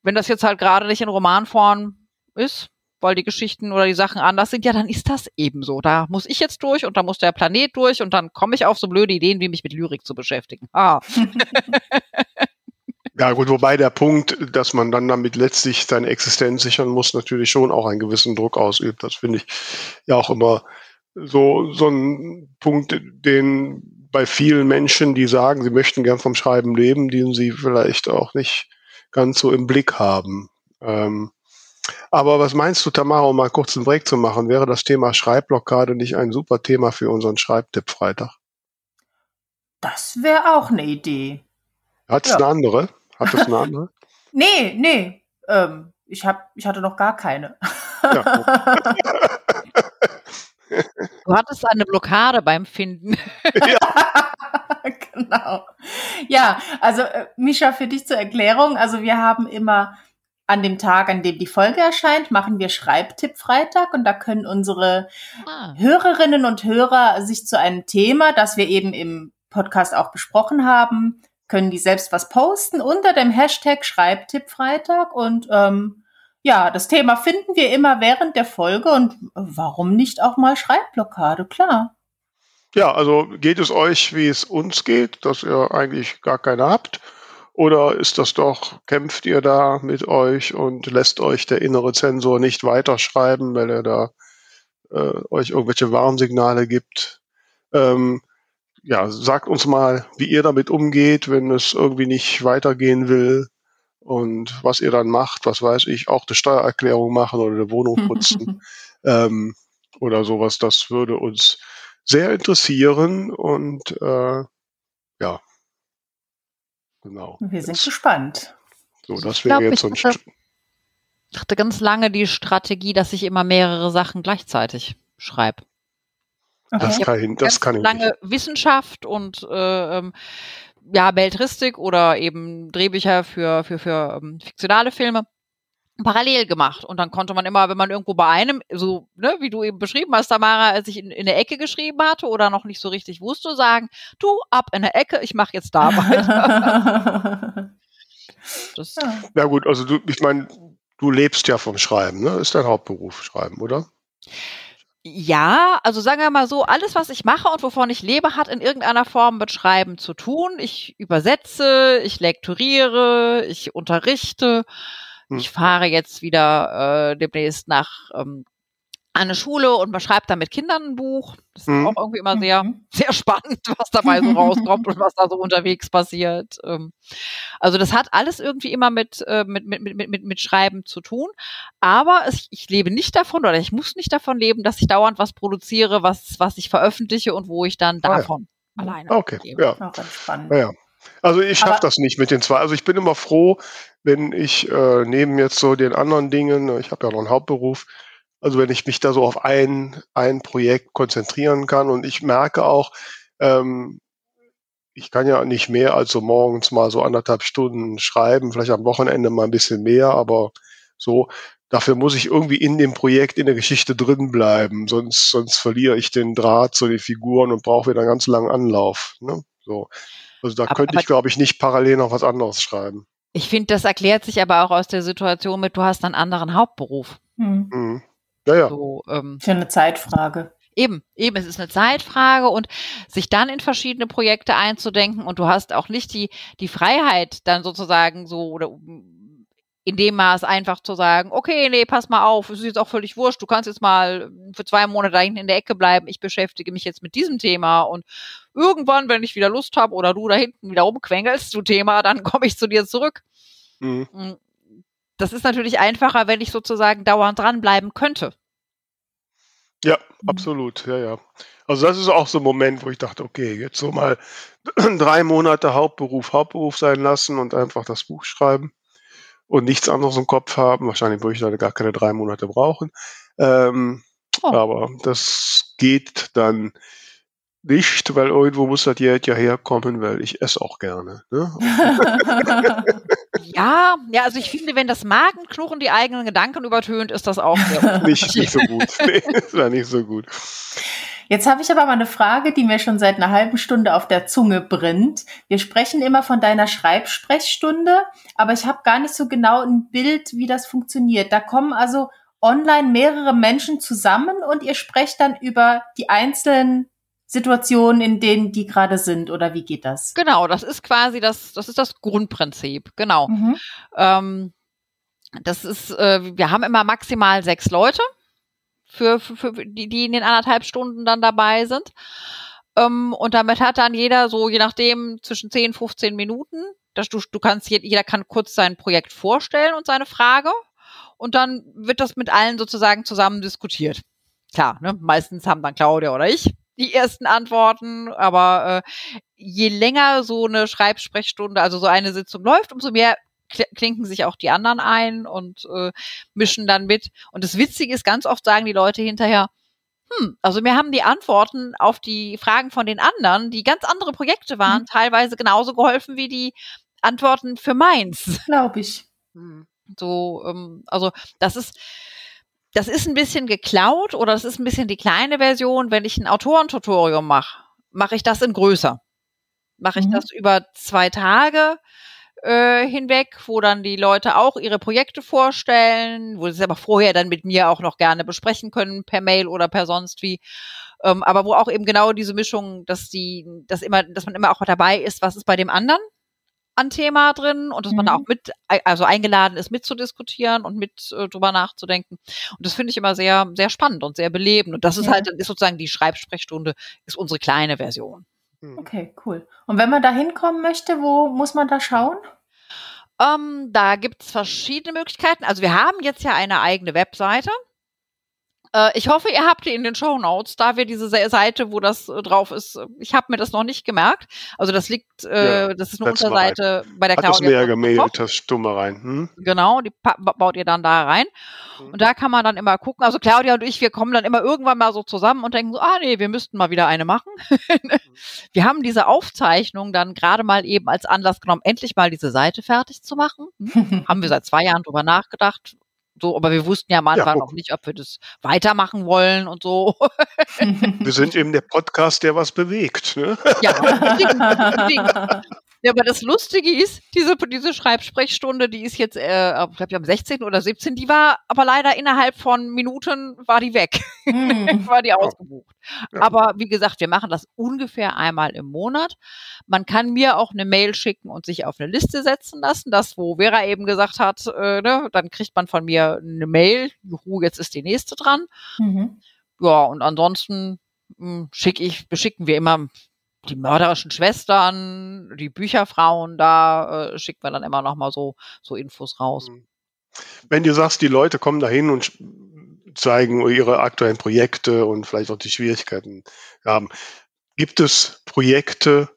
wenn das jetzt halt gerade nicht in Romanform ist, weil die Geschichten oder die Sachen anders sind, ja, dann ist das eben so. Da muss ich jetzt durch und da muss der Planet durch und dann komme ich auf so blöde Ideen, wie mich mit Lyrik zu beschäftigen. Ah. ja, gut, wobei der Punkt, dass man dann damit letztlich seine Existenz sichern muss, natürlich schon auch einen gewissen Druck ausübt. Das finde ich ja auch immer so, so ein Punkt, den bei vielen Menschen, die sagen, sie möchten gern vom Schreiben leben, den sie vielleicht auch nicht ganz so im Blick haben. Ähm, aber was meinst du, Tamara, um mal kurz einen Break zu machen? Wäre das Thema Schreibblockade nicht ein super Thema für unseren Schreibtipp-Freitag? Das wäre auch eine Idee. Hat es ja. eine andere? Hat es eine andere? nee, nee. Ähm, ich, hab, ich hatte noch gar keine. Ja. Du hattest eine Blockade beim Finden. Ja. genau. Ja, also äh, Misha, für dich zur Erklärung. Also wir haben immer an dem Tag, an dem die Folge erscheint, machen wir Schreibtipp-Freitag und da können unsere ah. Hörerinnen und Hörer sich zu einem Thema, das wir eben im Podcast auch besprochen haben, können die selbst was posten unter dem Hashtag Schreibtipp-Freitag und ähm, ja, das Thema finden wir immer während der Folge und warum nicht auch mal Schreibblockade, klar. Ja, also geht es euch, wie es uns geht, dass ihr eigentlich gar keine habt? Oder ist das doch, kämpft ihr da mit euch und lässt euch der innere Zensor nicht weiterschreiben, weil er da äh, euch irgendwelche Warnsignale gibt? Ähm, ja, sagt uns mal, wie ihr damit umgeht, wenn es irgendwie nicht weitergehen will und was ihr dann macht, was weiß ich, auch eine Steuererklärung machen oder eine Wohnung putzen ähm, oder sowas, das würde uns sehr interessieren und äh, ja, genau. Wir sind jetzt, gespannt. So, das wäre jetzt so ein. Ich hatte ganz lange die Strategie, dass ich immer mehrere Sachen gleichzeitig schreibe. Okay. Das kann ich, das kann ich lange nicht. Wissenschaft und äh, ähm, ja, Beltristik oder eben Drehbücher für, für, für ähm, fiktionale Filme parallel gemacht. Und dann konnte man immer, wenn man irgendwo bei einem, so, ne, wie du eben beschrieben hast, Tamara, als ich in, in der Ecke geschrieben hatte oder noch nicht so richtig wusste, sagen, du, ab in der Ecke, ich mache jetzt da weiter. das, ja gut, also du, ich meine, du lebst ja vom Schreiben, ne? Ist dein Hauptberuf Schreiben, oder? Ja, also sagen wir mal so, alles, was ich mache und wovon ich lebe, hat in irgendeiner Form mit Schreiben zu tun. Ich übersetze, ich lektoriere, ich unterrichte. Hm. Ich fahre jetzt wieder äh, demnächst nach ähm, eine Schule und man schreibt da mit Kindern ein Buch. Das ist mhm. auch irgendwie immer sehr, mhm. sehr spannend, was dabei so rauskommt und was da so unterwegs passiert. Ähm, also das hat alles irgendwie immer mit, äh, mit, mit, mit, mit, mit Schreiben zu tun. Aber es, ich lebe nicht davon oder ich muss nicht davon leben, dass ich dauernd was produziere, was, was ich veröffentliche und wo ich dann davon ah, ja. alleine Okay, lebe. ja. Auch ganz spannend. Ja, ja. Also ich schaffe das nicht mit den zwei. Also ich bin immer froh, wenn ich äh, neben jetzt so den anderen Dingen, ich habe ja noch einen Hauptberuf, also wenn ich mich da so auf ein, ein Projekt konzentrieren kann und ich merke auch, ähm, ich kann ja nicht mehr als so morgens mal so anderthalb Stunden schreiben, vielleicht am Wochenende mal ein bisschen mehr, aber so, dafür muss ich irgendwie in dem Projekt, in der Geschichte drin bleiben, sonst, sonst verliere ich den Draht zu den Figuren und brauche wieder einen ganz langen Anlauf. Ne? So. Also da aber, könnte ich, glaube ich, nicht parallel noch was anderes schreiben. Ich finde, das erklärt sich aber auch aus der Situation mit, du hast einen anderen Hauptberuf. Hm. Mhm. Ja, ja. So, ähm, Für eine Zeitfrage. Eben, eben, es ist eine Zeitfrage und sich dann in verschiedene Projekte einzudenken und du hast auch nicht die, die Freiheit, dann sozusagen so oder in dem Maß einfach zu sagen, okay, nee, pass mal auf, es ist jetzt auch völlig wurscht, du kannst jetzt mal für zwei Monate da hinten in der Ecke bleiben, ich beschäftige mich jetzt mit diesem Thema und irgendwann, wenn ich wieder Lust habe oder du da hinten wieder rumquengelst zu Thema, dann komme ich zu dir zurück. Mhm. Das ist natürlich einfacher, wenn ich sozusagen dauernd dranbleiben könnte. Ja, Mhm. absolut, ja, ja. Also das ist auch so ein Moment, wo ich dachte, okay, jetzt so mal drei Monate Hauptberuf Hauptberuf sein lassen und einfach das Buch schreiben und nichts anderes im Kopf haben. Wahrscheinlich würde ich da gar keine drei Monate brauchen. Ähm, Oh. Aber das geht dann nicht, weil irgendwo muss das Geld ja herkommen, weil ich esse auch gerne. Ne? Ja, ja, also ich finde, wenn das Magenknurren die eigenen Gedanken übertönt, ist das auch Nicht, nicht so gut. Nee, das war nicht so gut. Jetzt habe ich aber mal eine Frage, die mir schon seit einer halben Stunde auf der Zunge brennt. Wir sprechen immer von deiner Schreibsprechstunde, aber ich habe gar nicht so genau ein Bild, wie das funktioniert. Da kommen also online mehrere Menschen zusammen und ihr sprecht dann über die einzelnen Situationen, in denen die gerade sind, oder wie geht das? Genau, das ist quasi das, das ist das Grundprinzip, genau. Mhm. Ähm, das ist, äh, wir haben immer maximal sechs Leute, für, für, für die, die in den anderthalb Stunden dann dabei sind. Ähm, und damit hat dann jeder so, je nachdem, zwischen 10, 15 Minuten. Dass du, du kannst, jeder kann kurz sein Projekt vorstellen und seine Frage. Und dann wird das mit allen sozusagen zusammen diskutiert. Klar, ne? meistens haben dann Claudia oder ich die ersten Antworten, aber äh, je länger so eine Schreibsprechstunde, also so eine Sitzung läuft, umso mehr kl- klinken sich auch die anderen ein und äh, mischen dann mit. Und das Witzige ist, ganz oft sagen die Leute hinterher, hm, also mir haben die Antworten auf die Fragen von den anderen, die ganz andere Projekte waren, Mhm. teilweise genauso geholfen wie die Antworten für meins. Glaube ich. So, ähm, also das ist, das ist ein bisschen geklaut oder das ist ein bisschen die kleine Version. Wenn ich ein Autorentutorium mache, mache ich das in größer. Mache ich Mhm. das über zwei Tage äh, hinweg, wo dann die Leute auch ihre Projekte vorstellen, wo sie es aber vorher dann mit mir auch noch gerne besprechen können, per Mail oder per sonst wie. Ähm, aber wo auch eben genau diese Mischung, dass die, dass immer, dass man immer auch dabei ist, was ist bei dem anderen an Thema drin und dass man da Mhm. auch mit, also eingeladen ist, mitzudiskutieren und mit äh, drüber nachzudenken. Und das finde ich immer sehr, sehr spannend und sehr belebend. Und das ist Ja. halt, ist sozusagen die Schreibsprechstunde, ist unsere kleine Version. Okay, cool. Und wenn man da hinkommen möchte, wo muss man da schauen? Ähm, da gibt's verschiedene Möglichkeiten. Also wir haben jetzt ja eine eigene Webseite. Äh, ich hoffe, ihr habt die in den Show Notes, da wir diese Se- Seite, wo das äh, drauf ist. äh, Ich habe mir das noch nicht gemerkt. Also das liegt, äh, Ja, das ist eine. Unterseite bei der Hat es Claudia. mir ja gemeldet, das Stumme rein. Hm? Genau, die baut ihr dann da rein. Mhm. Und da kann man dann immer gucken. Also Claudia und ich, wir kommen dann immer irgendwann mal so zusammen und denken so, ah nee, wir müssten mal wieder eine machen. wir haben diese Aufzeichnung dann gerade mal eben als Anlass genommen, endlich mal diese Seite fertig zu machen. Hm? haben wir seit zwei Jahren drüber nachgedacht. So, aber wir wussten ja am Anfang guck. noch nicht, ob wir das weitermachen wollen und so. Wir sind eben der Podcast, der was bewegt. Ne? ja, unbedingt, unbedingt. Ja, aber das Lustige ist, diese, diese Schreibsprechstunde, die ist jetzt, äh, ich glaube, am 16. oder 17. Die war aber leider innerhalb von Minuten war die weg. Hm. war die ausgebucht. Ja. Aber wie gesagt, wir machen das ungefähr einmal im Monat. Man kann mir auch eine Mail schicken und sich auf eine Liste setzen lassen. Das, wo Vera eben gesagt hat, äh, ne, dann kriegt man von mir eine Mail. Juhu, jetzt ist die nächste dran. Mhm. Ja, und ansonsten schicke ich, beschicken wir immer die mörderischen Schwestern, die Bücherfrauen, da äh, schicken wir dann immer noch mal so, so Infos raus. Wenn du sagst, die Leute kommen dahin und zeigen ihre aktuellen Projekte und vielleicht auch die Schwierigkeiten haben, gibt es Projekte,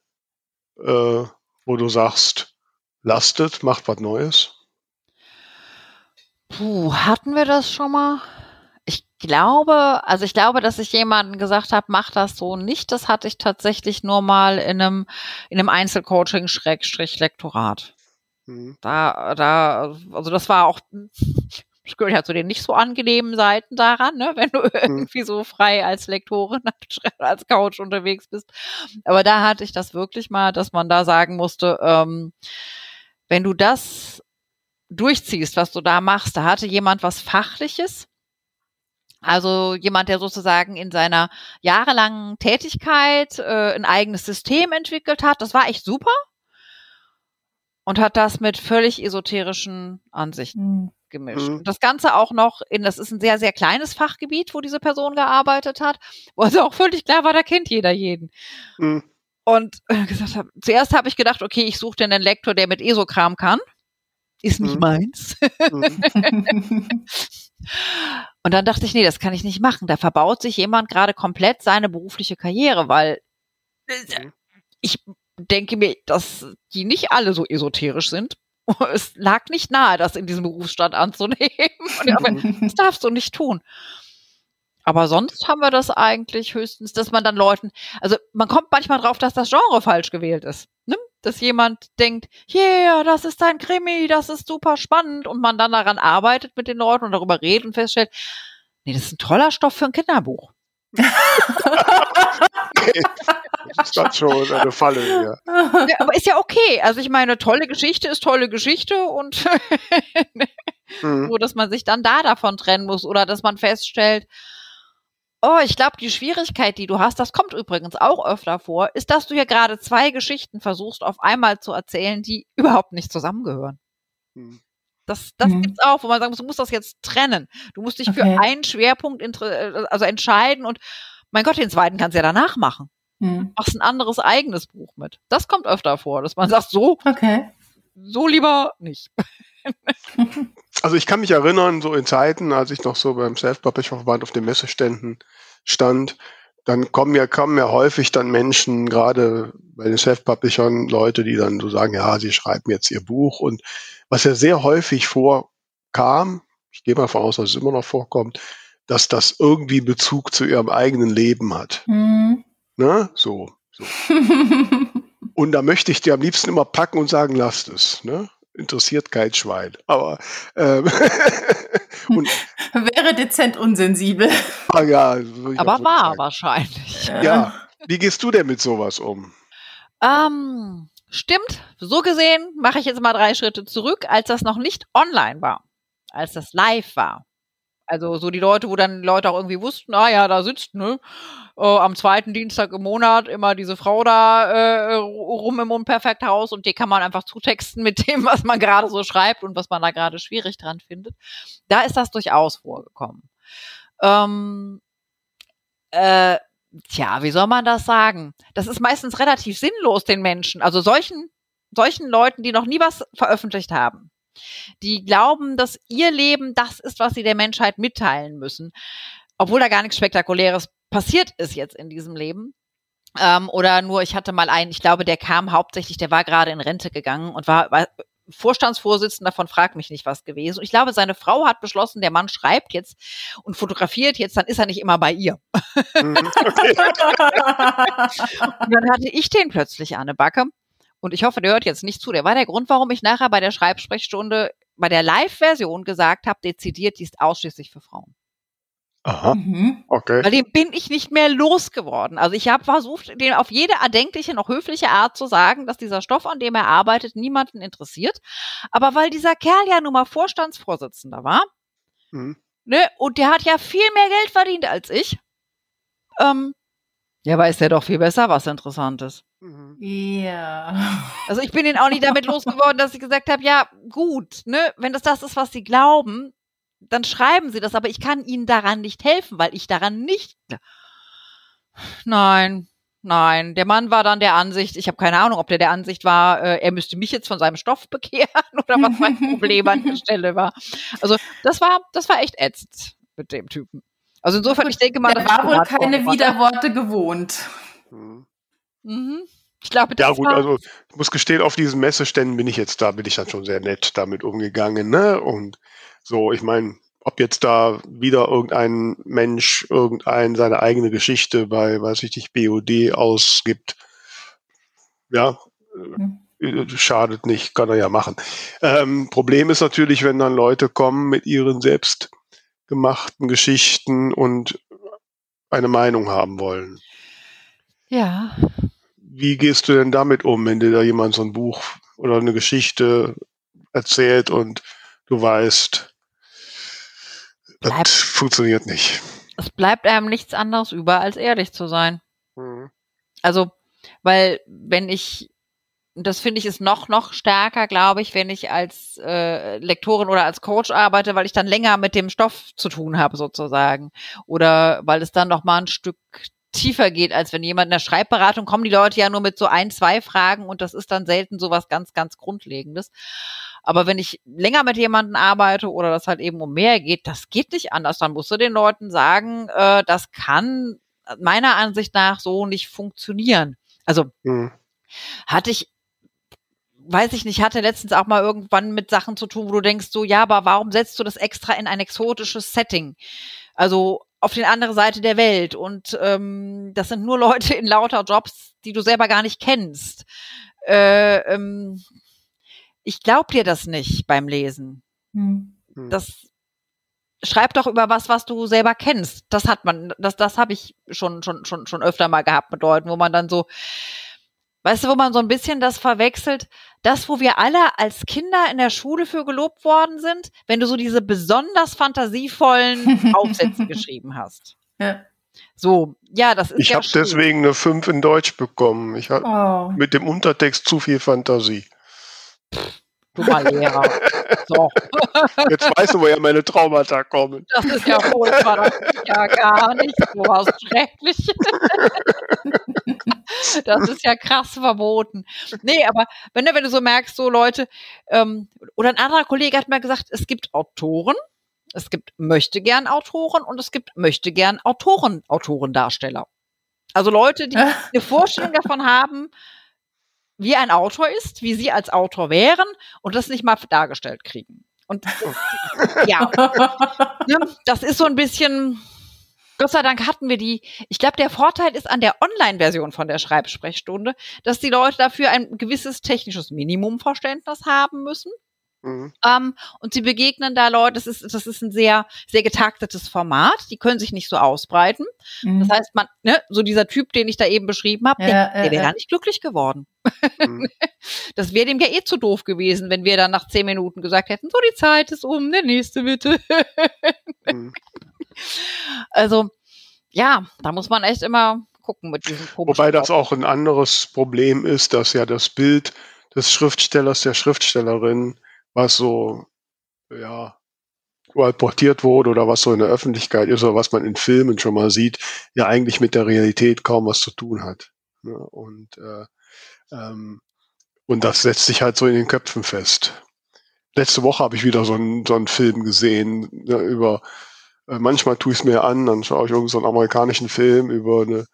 äh, wo du sagst, lastet, macht was Neues? Puh, hatten wir das schon mal? Ich glaube, also ich glaube, dass ich jemanden gesagt habe, mach das so nicht. Das hatte ich tatsächlich nur mal in einem, in einem Einzelcoaching Schrägstrich Lektorat. Hm. Da, da, also das war auch, ich gehört ja zu den nicht so angenehmen Seiten daran, ne, wenn du irgendwie so frei als Lektorin, als Coach unterwegs bist. Aber da hatte ich das wirklich mal, dass man da sagen musste, ähm, wenn du das durchziehst, was du da machst, da hatte jemand was Fachliches, also jemand, der sozusagen in seiner jahrelangen Tätigkeit äh, ein eigenes System entwickelt hat. Das war echt super. Und hat das mit völlig esoterischen Ansichten Mhm. gemischt. Mhm. Und das Ganze auch noch in, das ist ein sehr, sehr kleines Fachgebiet, wo diese Person gearbeitet hat, wo also auch völlig klar war, da kennt jeder jeden. Hm. Und äh, gesagt hab, zuerst habe ich gedacht, okay, ich suche dir einen Lektor, der mit ESO-Kram kann. Ist nicht Mhm. meins. Und dann dachte ich, nee, das kann ich nicht machen. Da verbaut sich jemand gerade komplett seine berufliche Karriere, weil äh, Mhm. ich denke mir, dass die nicht alle so esoterisch sind. Es lag nicht nahe, das in diesem Berufsstand anzunehmen. Mir, Mhm. das darfst du nicht tun. Aber sonst haben wir das eigentlich höchstens, dass man dann Leuten, also man kommt manchmal drauf, dass das Genre falsch gewählt ist. Ne? Dass jemand denkt, yeah, das ist ein Krimi, das ist super spannend und man dann daran arbeitet mit den Leuten und darüber redet und feststellt, nee, das ist ein toller Stoff für ein Kinderbuch. Das ist dann schon eine Falle hier. Ja, aber ist ja okay. Also ich meine, tolle Geschichte ist tolle Geschichte und Hm. so, dass man sich dann da davon trennen muss oder dass man feststellt, oh, ich glaube, die Schwierigkeit, die du hast, das kommt übrigens auch öfter vor, ist, dass du hier gerade zwei Geschichten versuchst, auf einmal zu erzählen, die überhaupt nicht zusammengehören. Hm. Das, das Mhm. gibt's auch, wo man sagen muss, du musst das jetzt trennen. Du musst dich Okay. für einen Schwerpunkt äh, also entscheiden und mein Gott, den zweiten kannst du ja danach machen. Hm. Machst ein anderes eigenes Buch mit. Das kommt öfter vor, dass man sagt, so, Okay. so lieber nicht. Also ich kann mich erinnern, so in Zeiten, als ich noch so beim Self-Publisher-Verband auf den Messeständen stand, dann kommen ja, kommen ja häufig dann Menschen, gerade bei den Self-Publishern, Leute, die dann so sagen, ja, sie schreiben jetzt ihr Buch. Und was ja sehr häufig vorkam, ich gehe mal davon aus, dass es immer noch vorkommt, dass das irgendwie Bezug zu ihrem eigenen Leben hat. Hm. Ne? So, so. Und da möchte ich dir am liebsten immer packen und sagen, lasst es. Ne? Interessiert kein Schwein. Aber ähm, und Wäre dezent unsensibel. ah, ja, auch Aber so wahr sagen. wahrscheinlich. Ja. Wie gehst du denn mit sowas um? Ähm, stimmt. So gesehen mache ich jetzt mal drei Schritte zurück, als das noch nicht online war, als das live war. Also so die Leute, wo dann Leute auch irgendwie wussten, ah ja, da sitzt, ne, äh, am zweiten Dienstag im Monat immer diese Frau da äh, rum im Unperfekthaus und die kann man einfach zutexten mit dem, was man gerade so schreibt und was man da gerade schwierig dran findet. Da ist das durchaus vorgekommen. Ähm, äh, tja, wie soll man das sagen? Das ist meistens relativ sinnlos den Menschen, also solchen, solchen Leuten, die noch nie was veröffentlicht haben. Die glauben, dass ihr Leben das ist, was sie der Menschheit mitteilen müssen, obwohl da gar nichts Spektakuläres passiert ist jetzt in diesem Leben. Ähm, oder nur, ich hatte mal einen, ich glaube, der kam hauptsächlich, der war gerade in Rente gegangen und war, war Vorstandsvorsitzender von Frag mich nicht was gewesen. Und ich glaube, seine Frau hat beschlossen, der Mann schreibt jetzt und fotografiert jetzt, dann ist er nicht immer bei ihr. Mhm, okay. Und dann hatte ich den plötzlich an der Backe. Und ich hoffe, der hört jetzt nicht zu. Der war der Grund, warum ich nachher bei der Schreibsprechstunde bei der Live-Version gesagt habe, dezidiert, die ist ausschließlich für Frauen. Aha, Mhm. okay. Weil den bin ich nicht mehr losgeworden. Also ich habe versucht, den auf jede erdenkliche, noch höfliche Art zu sagen, dass dieser Stoff, an dem er arbeitet, niemanden interessiert. Aber weil dieser Kerl ja nun mal Vorstandsvorsitzender war, Mhm. ne, und der hat ja viel mehr Geld verdient als ich, ähm, ja, weiß der doch viel besser, was Interessantes. Mhm. Ja. Also ich bin ihn auch nicht damit losgeworden, dass ich gesagt habe, ja, gut, ne, wenn das das ist, was sie glauben, dann schreiben sie das, aber ich kann ihnen daran nicht helfen, weil ich daran nicht. Nein, nein. Der Mann war dann der Ansicht, ich habe keine Ahnung, ob der der Ansicht war, äh, er müsste mich jetzt von seinem Stoff bekehren oder was mein Problem an der Stelle war. Also das war, das war echt ätzend mit dem Typen. Also insofern, ich denke mal, Der das war wohl keine. Widerworte gewohnt. Mhm. Mhm. Ich glaube, Ja das gut, war, also ich muss gestehen, auf diesen Messeständen bin ich jetzt da, bin ich dann schon sehr nett damit umgegangen, ne? Und so, ich meine, ob jetzt da wieder irgendein Mensch irgendein seine eigene Geschichte bei, weiß ich nicht, BOD ausgibt, ja, äh, schadet nicht, kann er ja machen. Ähm, Problem ist natürlich, wenn dann Leute kommen mit ihren selbstgemachten Geschichten und eine Meinung haben wollen. ja. Wie gehst du denn damit um, wenn dir da jemand so ein Buch oder eine Geschichte erzählt und du weißt, Bleibt- das funktioniert nicht. Es bleibt einem nichts anderes über, als ehrlich zu sein. Mhm. Also, weil wenn ich, das finde ich ist noch, noch stärker, glaube ich, wenn ich als äh, Lektorin oder als Coach arbeite, weil ich dann länger mit dem Stoff zu tun habe, sozusagen. Oder weil es dann noch mal ein Stück tiefer geht, als wenn jemand in der Schreibberatung kommen die Leute ja nur mit so ein, zwei Fragen und das ist dann selten so was ganz, ganz Grundlegendes. Aber wenn ich länger mit jemandem arbeite oder das halt eben um mehr geht, das geht nicht anders. Dann musst du den Leuten sagen, äh, das kann meiner Ansicht nach so nicht funktionieren. Also Mhm. hatte ich, weiß ich nicht, hatte letztens auch mal irgendwann mit Sachen zu tun, wo du denkst, so, ja, aber warum setzt du das extra in ein exotisches Setting? Also auf die andere Seite der Welt. Und ähm, das sind nur Leute in lauter Jobs, die du selber gar nicht kennst. Äh, ähm, ich glaub dir das nicht beim Lesen. Hm. Mhm. Das schreib doch über was, was du selber kennst. Das hat man, das, das habe ich schon, schon, schon, schon öfter mal gehabt mit Leuten, wo man dann so, weißt du, wo man so ein bisschen das verwechselt, das, wo wir alle als Kinder in der Schule für gelobt worden sind, wenn du so diese besonders fantasievollen Aufsätze geschrieben hast. Ja. So, ja, das ist Ich ja habe deswegen eine 5 in Deutsch bekommen. Ich habe Oh. mit dem Untertext zu viel Fantasie. Du mal Lehrer. So, Jetzt weißt du, woher meine Traumata kommen. das ist ja furchtbar, das geht ja gar nicht. So was schrecklich. Das ist ja krass verboten. Nee, aber wenn du, wenn du so merkst, so Leute, ähm, oder ein anderer Kollege hat mal gesagt, es gibt Autoren, es gibt möchte gern Autoren und es gibt möchte gern Autoren, Autorendarsteller. Also Leute, die eine Vorstellung davon haben, wie ein Autor ist, wie sie als Autor wären und das nicht mal dargestellt kriegen. Und ja, ne, das ist so ein bisschen, Gott sei Dank hatten wir die. Ich glaube, der Vorteil ist an der Online-Version von der Schreibsprechstunde, dass die Leute dafür ein gewisses technisches Minimumverständnis haben müssen. Mhm. Ähm, und sie begegnen da Leute, das ist, das ist ein sehr, sehr getaktetes Format, die können sich nicht so ausbreiten. Das heißt, man, ne, so dieser Typ, den ich da eben beschrieben habe, Ja, der, der wäre ja. da nicht glücklich geworden. Mhm. Das wäre dem ja eh zu doof gewesen, wenn wir dann nach zehn Minuten gesagt hätten, so die Zeit ist um, der nächste bitte. Also, ja, da muss man echt immer gucken mit diesem Wobei das auch ein anderes Problem ist, dass ja das Bild des Schriftstellers, der Schriftstellerin, was so, ja, portiert wurde oder was so in der Öffentlichkeit ist oder was man in Filmen schon mal sieht, ja eigentlich mit der Realität kaum was zu tun hat. Ne? Und, äh, ähm, und das setzt sich halt so in den Köpfen fest. Letzte Woche habe ich wieder so einen, so einen Film gesehen ne, über, äh, manchmal tue ich es mir an, dann schaue ich irgendeinen so einen amerikanischen Film über eine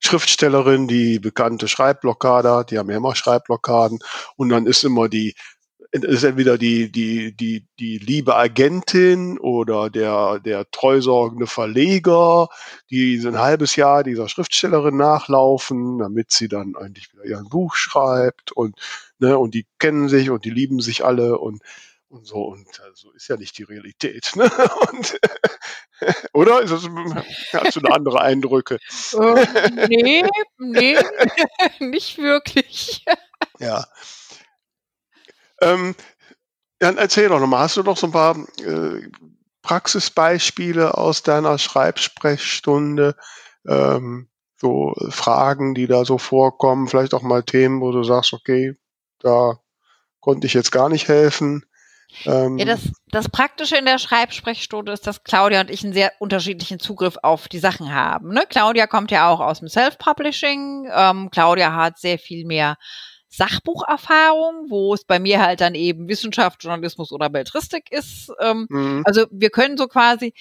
Schriftstellerin, die bekannte Schreibblockade hat, die haben ja immer Schreibblockaden. Und dann ist immer die ist entweder die die die die liebe Agentin oder der der treusorgende Verleger, die ein halbes Jahr dieser Schriftstellerin nachlaufen, damit sie dann eigentlich wieder ihr Buch schreibt und ne und die kennen sich und die lieben sich alle. Und und so und äh, so ist ja nicht die Realität, ne? Und, oder ist das, hast du da andere Eindrücke? Äh, nee, nee, nicht wirklich. Ja. Ähm, dann erzähl doch nochmal, hast du noch so ein paar äh, Praxisbeispiele aus deiner Schreibsprechstunde, ähm, so Fragen, die da so vorkommen, vielleicht auch mal Themen, wo du sagst, okay, da konnte ich jetzt gar nicht helfen. Ähm, Ja, das, das Praktische in der Schreibsprechstunde ist, dass Claudia und ich einen sehr unterschiedlichen Zugriff auf die Sachen haben. Ne? Claudia kommt ja auch aus dem Self-Publishing. Ähm, Claudia hat sehr viel mehr Sachbucherfahrung, wo es bei mir halt dann eben Wissenschaft, Journalismus oder Beltristik ist. Ähm, mhm, also wir können so quasi,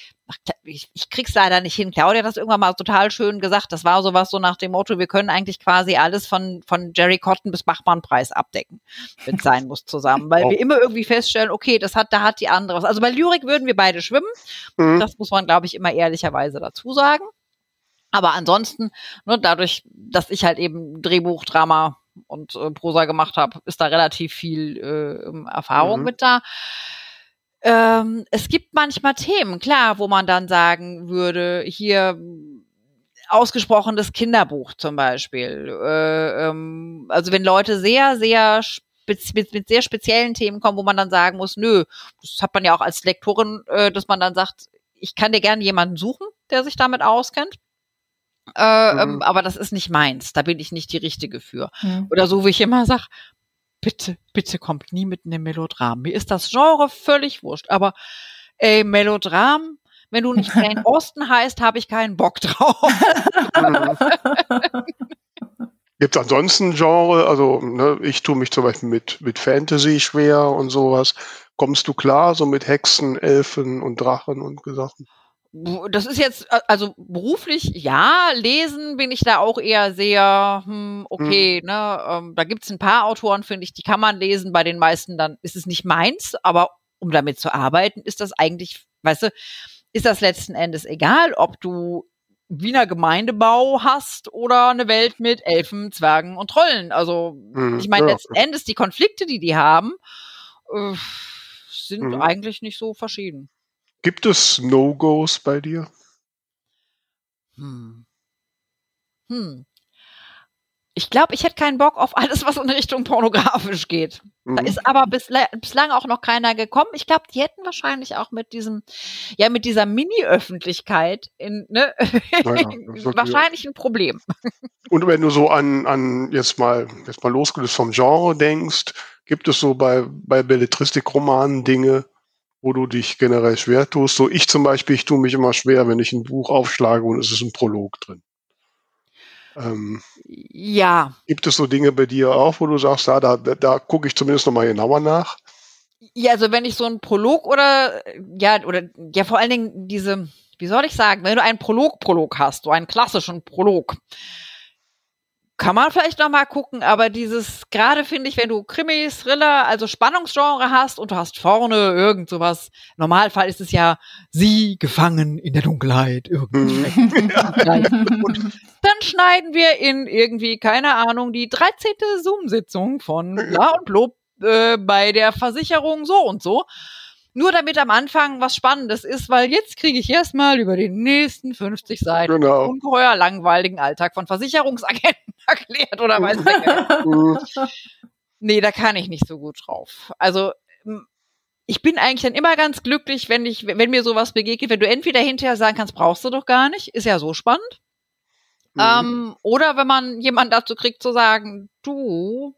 ich, ich krieg's leider nicht hin. Claudia hat das irgendwann mal total schön gesagt. Das war sowas so nach dem Motto, wir können eigentlich quasi alles von, von Jerry Cotton bis Bachmann-Preis abdecken, wenn es sein muss, zusammen. Weil Wow. wir immer irgendwie feststellen, okay, das hat, da hat die andere was. Also bei Lyrik würden wir beide schwimmen. mhm, Das muss man, glaube ich, immer ehrlicherweise dazu sagen. Aber ansonsten, ne, dadurch, dass ich halt eben Drehbuch, Drama und äh, Prosa gemacht habe, ist da relativ viel äh, Erfahrung Mhm. mit da. Ähm, es gibt manchmal Themen, klar, wo man dann sagen würde, hier ausgesprochenes Kinderbuch zum Beispiel. Äh, ähm, also wenn Leute sehr, sehr mit, mit sehr speziellen Themen kommen, wo man dann sagen muss, nö, das hat man ja auch als Lektorin, äh, dass man dann sagt, ich kann dir gerne jemanden suchen, der sich damit auskennt. Äh, Mhm. ähm, aber das ist nicht meins. Da bin ich nicht die Richtige für. Hm. Oder so, wie ich immer sag, bitte, bitte kommt nie mit einem Melodram. Mir ist das Genre völlig wurscht. Aber ey, Melodram, wenn du nicht Jane Austen heißt, habe ich keinen Bock drauf. Gibt ansonsten Genre, also ne, ich tue mich zum Beispiel mit, mit Fantasy schwer und sowas. Kommst du klar, so mit Hexen, Elfen und Drachen und Sachen? Das ist jetzt, äh, also beruflich, ja, lesen bin ich da auch eher sehr, hm, okay, ne, ähm, da gibt's ein paar Autoren, finde ich, die kann man lesen, bei den meisten dann ist es nicht meins, aber um damit zu arbeiten, ist das eigentlich, weißt du, ist das letzten Endes egal, ob du Wiener Gemeindebau hast oder eine Welt mit Elfen, Zwergen und Trollen. Also Mhm, ich meine, ja. letzten Endes die Konflikte, die die haben, äh, sind Mhm. eigentlich nicht so verschieden. Gibt es No-Gos bei dir? Hm. Hm. Ich glaube, ich hätte keinen Bock auf alles, was in Richtung pornografisch geht. Da Mhm. ist aber bisla bislang auch noch keiner gekommen. Ich glaube, die hätten wahrscheinlich auch mit diesem, ja, mit dieser Mini-Öffentlichkeit in, ne, Naja, wahrscheinlich ein Problem. Und wenn du so an, an jetzt mal, jetzt mal losgelöst vom Genre denkst, gibt es so bei, bei Belletristik-Romanen Dinge, wo du dich generell schwer tust? So ich zum Beispiel, ich tue mich immer schwer, wenn ich ein Buch aufschlage und es ist ein Prolog drin. Ähm, Ja, gibt es so Dinge bei dir auch, wo du sagst, ja, da, da, da gucke ich zumindest nochmal genauer nach? Ja, also wenn ich so einen Prolog oder ja, oder ja vor allen Dingen diese, wie soll ich sagen, wenn du einen Prolog-Prolog hast, so einen klassischen Prolog, kann man vielleicht noch mal gucken, aber dieses, gerade finde ich, wenn du Krimi, Thriller, also Spannungsgenre hast und du hast vorne irgend sowas, im Normalfall ist es ja sie gefangen in der Dunkelheit, irgendwie. Und dann schneiden wir in irgendwie, keine Ahnung, die 13. Zoom-Sitzung von bla und blub äh, bei der Versicherung so und so. Nur damit am Anfang was Spannendes ist, weil jetzt kriege ich erstmal über die nächsten 50 Seiten Genau. ungeheuer langweiligen Alltag von Versicherungsagenten erklärt oder weiß ich. Nee, da kann ich nicht so gut drauf. Also ich bin eigentlich dann immer ganz glücklich, wenn ich, wenn mir sowas begegnet, wenn du entweder hinterher sagen kannst, brauchst du doch gar nicht, ist ja so spannend. Mhm. Ähm, oder wenn man jemanden dazu kriegt zu sagen, du,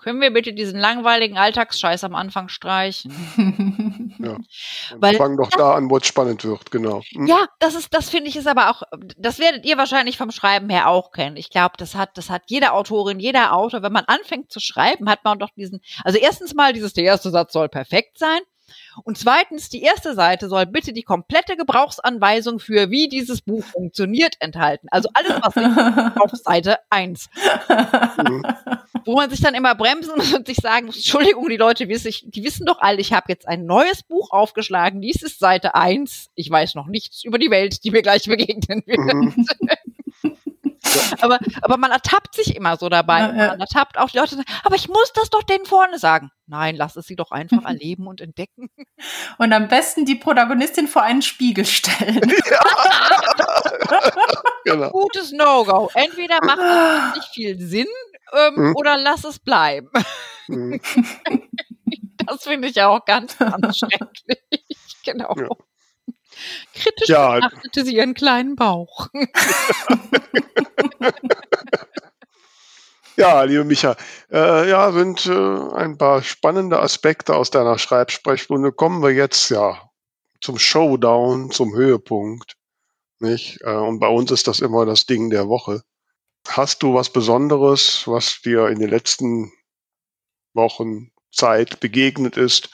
können wir bitte diesen langweiligen Alltagsscheiß am Anfang streichen? Und weil- fang doch da an, wo es spannend wird, genau. Mhm. Ja, das ist, das finde ich ist aber auch, das werdet ihr wahrscheinlich vom Schreiben her auch kennen. Ich glaube, das hat, das hat jede Autorin, jeder Autor. Wenn man anfängt zu schreiben, hat man doch diesen, also erstens mal dieses, der erste Satz soll perfekt sein. Und zweitens, die erste Seite soll bitte die komplette Gebrauchsanweisung für wie dieses Buch funktioniert enthalten. Also alles, was nicht auf Seite 1. Mhm. Wo man sich dann immer bremsen muss und sich sagen muss, Entschuldigung, die Leute die wissen doch alle, ich habe jetzt ein neues Buch aufgeschlagen, dies ist Seite 1. Ich weiß noch nichts über die Welt, die mir gleich begegnen wird. Aber, aber man ertappt sich immer so dabei. Ja, ja. Man ertappt auch die Leute, aber ich muss das doch denen vorne sagen. Nein, lass es sie doch einfach erleben und entdecken. Und am besten die Protagonistin vor einen Spiegel stellen. Genau. Gutes No-Go. Entweder macht es nicht viel Sinn ähm, Mhm. oder lass es bleiben. Mhm. Das finde ich ja auch ganz, ganz schrecklich. Genau. Kritisch Ja. betrachtete sie ihren kleinen Bauch. Ja, liebe Micha, äh, ja, sind äh, ein paar spannende Aspekte aus deiner Schreibsprechstunde. Kommen wir jetzt ja zum Showdown, zum Höhepunkt. Nicht? Äh, und bei uns ist das immer das Ding der Woche. Hast du was Besonderes, was dir in den letzten Wochen Zeit begegnet ist,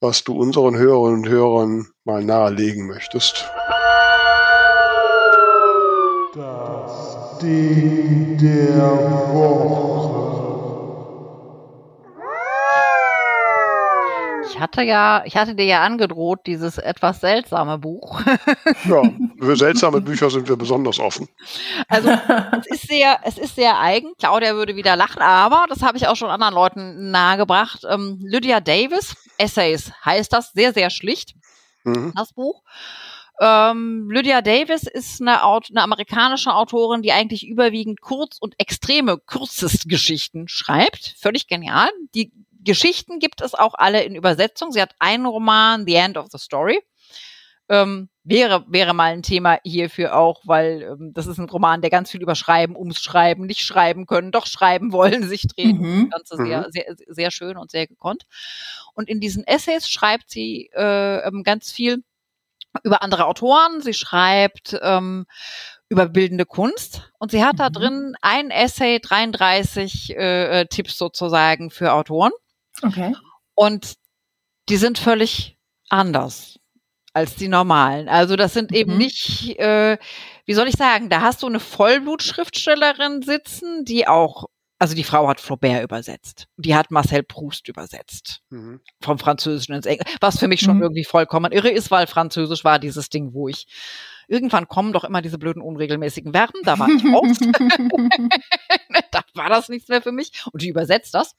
was du unseren Hörerinnen und Hörern mal nahelegen möchtest? Das Ding der Woche. Hatte ja, ich hatte dir ja angedroht, dieses etwas seltsame Buch. Ja, für seltsame Bücher sind wir besonders offen. Also es ist sehr, es ist sehr eigen. Claudia würde wieder lachen, aber das habe ich auch schon anderen Leuten nahegebracht. Ähm, Lydia Davis, Essays heißt das, sehr, sehr schlicht, Mhm. das Buch. Ähm, Lydia Davis ist eine, eine amerikanische Autorin, die eigentlich überwiegend kurz und extreme Kürzestgeschichten schreibt. Völlig genial. Die Geschichten gibt es auch alle in Übersetzung. Sie hat einen Roman, The End of the Story. Ähm, wäre, wäre mal ein Thema hierfür auch, weil ähm, das ist ein Roman, der ganz viel über Schreiben, ums Schreiben, nicht schreiben können, doch schreiben wollen, sich dreht. Mhm. Das Ganze sehr, sehr, sehr schön und sehr gekonnt. Und in diesen Essays schreibt sie äh, ähm, ganz viel über andere Autoren. Sie schreibt ähm, über bildende Kunst und sie hat da Mhm. drin ein Essay, 33 äh, äh, Tipps sozusagen für Autoren. Okay. Und die sind völlig anders als die normalen. Also das sind eben Mhm. nicht, äh, wie soll ich sagen, da hast du eine Vollblutschriftstellerin sitzen, die auch, also die Frau hat Flaubert übersetzt. Die hat Marcel Proust übersetzt. Mhm. Vom Französischen ins Englische. Was für mich schon Mhm. irgendwie vollkommen irre ist, weil Französisch war dieses Ding, wo ich irgendwann kommen doch immer diese blöden unregelmäßigen Verben, da war ich raus. da war das nichts mehr für mich. Und die übersetzt das.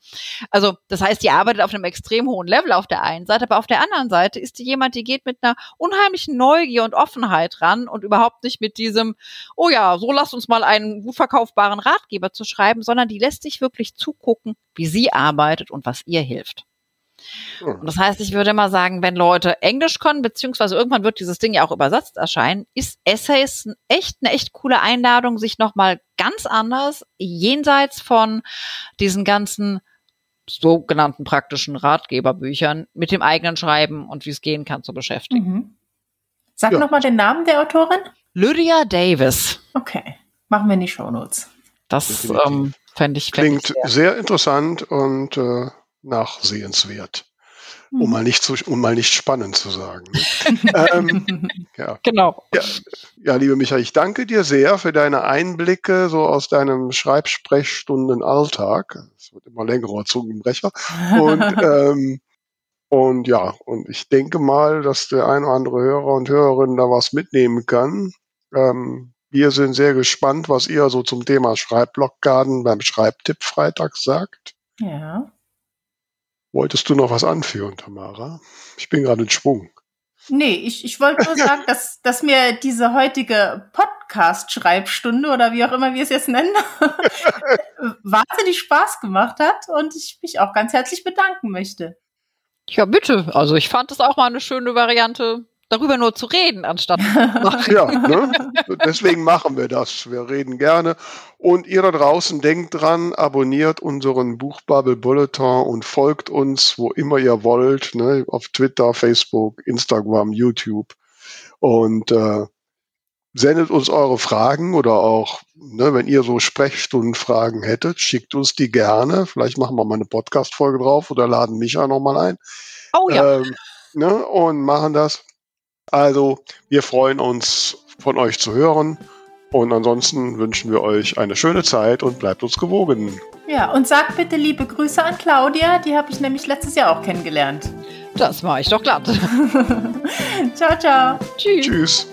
Also, das heißt, die arbeitet auf einem extrem hohen Level auf der einen Seite, aber auf der anderen Seite ist die jemand, die geht mit einer unheimlichen Neugier und Offenheit ran und überhaupt nicht mit diesem, oh ja, so lasst uns mal einen gut verkaufbaren Ratgeber zu schreiben, sondern die lässt sich wirklich zugucken, wie sie arbeitet und was ihr hilft. Und das heißt, ich würde mal sagen, wenn Leute Englisch können, beziehungsweise irgendwann wird dieses Ding ja auch übersetzt erscheinen, ist Essays echt eine echt coole Einladung, sich nochmal ganz anders, jenseits von diesen ganzen sogenannten praktischen Ratgeberbüchern mit dem eigenen Schreiben und wie es gehen kann zu beschäftigen. Mhm. Sag Ja. noch mal den Namen der Autorin. Lydia Davis. Okay. Machen wir in die Shownotes. Das Definitiv. ähm, fände ich, fänd Klingt ich sehr. sehr interessant und äh, nachsehenswert. Um mal nicht zu, um mal nicht spannend zu sagen. ähm, ja. Genau. ja, liebe Michael, ich danke dir sehr für deine Einblicke so aus deinem Schreibsprechstunden-Alltag. Es wird immer längerer Zungenbrecher. Und, ähm, und ja, und ich denke mal, dass der ein oder andere Hörer und Hörerin da was mitnehmen kann. Ähm, wir sind sehr gespannt, was ihr so zum Thema Schreibblockgarten beim Schreibtipp Freitag sagt. ja. Wolltest du noch was anführen, Tamara? Ich bin gerade in Schwung. Nee, ich, ich wollte nur sagen, dass, dass mir diese heutige Podcast-Schreibstunde oder wie auch immer wir es jetzt nennen, wahnsinnig Spaß gemacht hat und ich mich auch ganz herzlich bedanken möchte. Ja, bitte. Also ich fand es auch mal eine schöne Variante, darüber nur zu reden, anstatt Ja, ne? deswegen machen wir das. Wir reden gerne. Und ihr da draußen denkt dran, abonniert unseren Buchbubble Bulletin und folgt uns, wo immer ihr wollt, ne? auf Twitter, Facebook, Instagram, YouTube. Und äh, sendet uns eure Fragen oder auch, ne, wenn ihr so Sprechstundenfragen hättet, schickt uns die gerne. Vielleicht machen wir mal eine Podcast-Folge drauf oder laden Micha nochmal ein. Oh ja. Ähm, ne, und machen das. Also, wir freuen uns, von euch zu hören. Und ansonsten wünschen wir euch eine schöne Zeit und bleibt uns gewogen. Ja, und sagt bitte liebe Grüße an Claudia, die habe ich nämlich letztes Jahr auch kennengelernt. Das war ich doch glatt. ciao, ciao. Tschüss. Tschüss.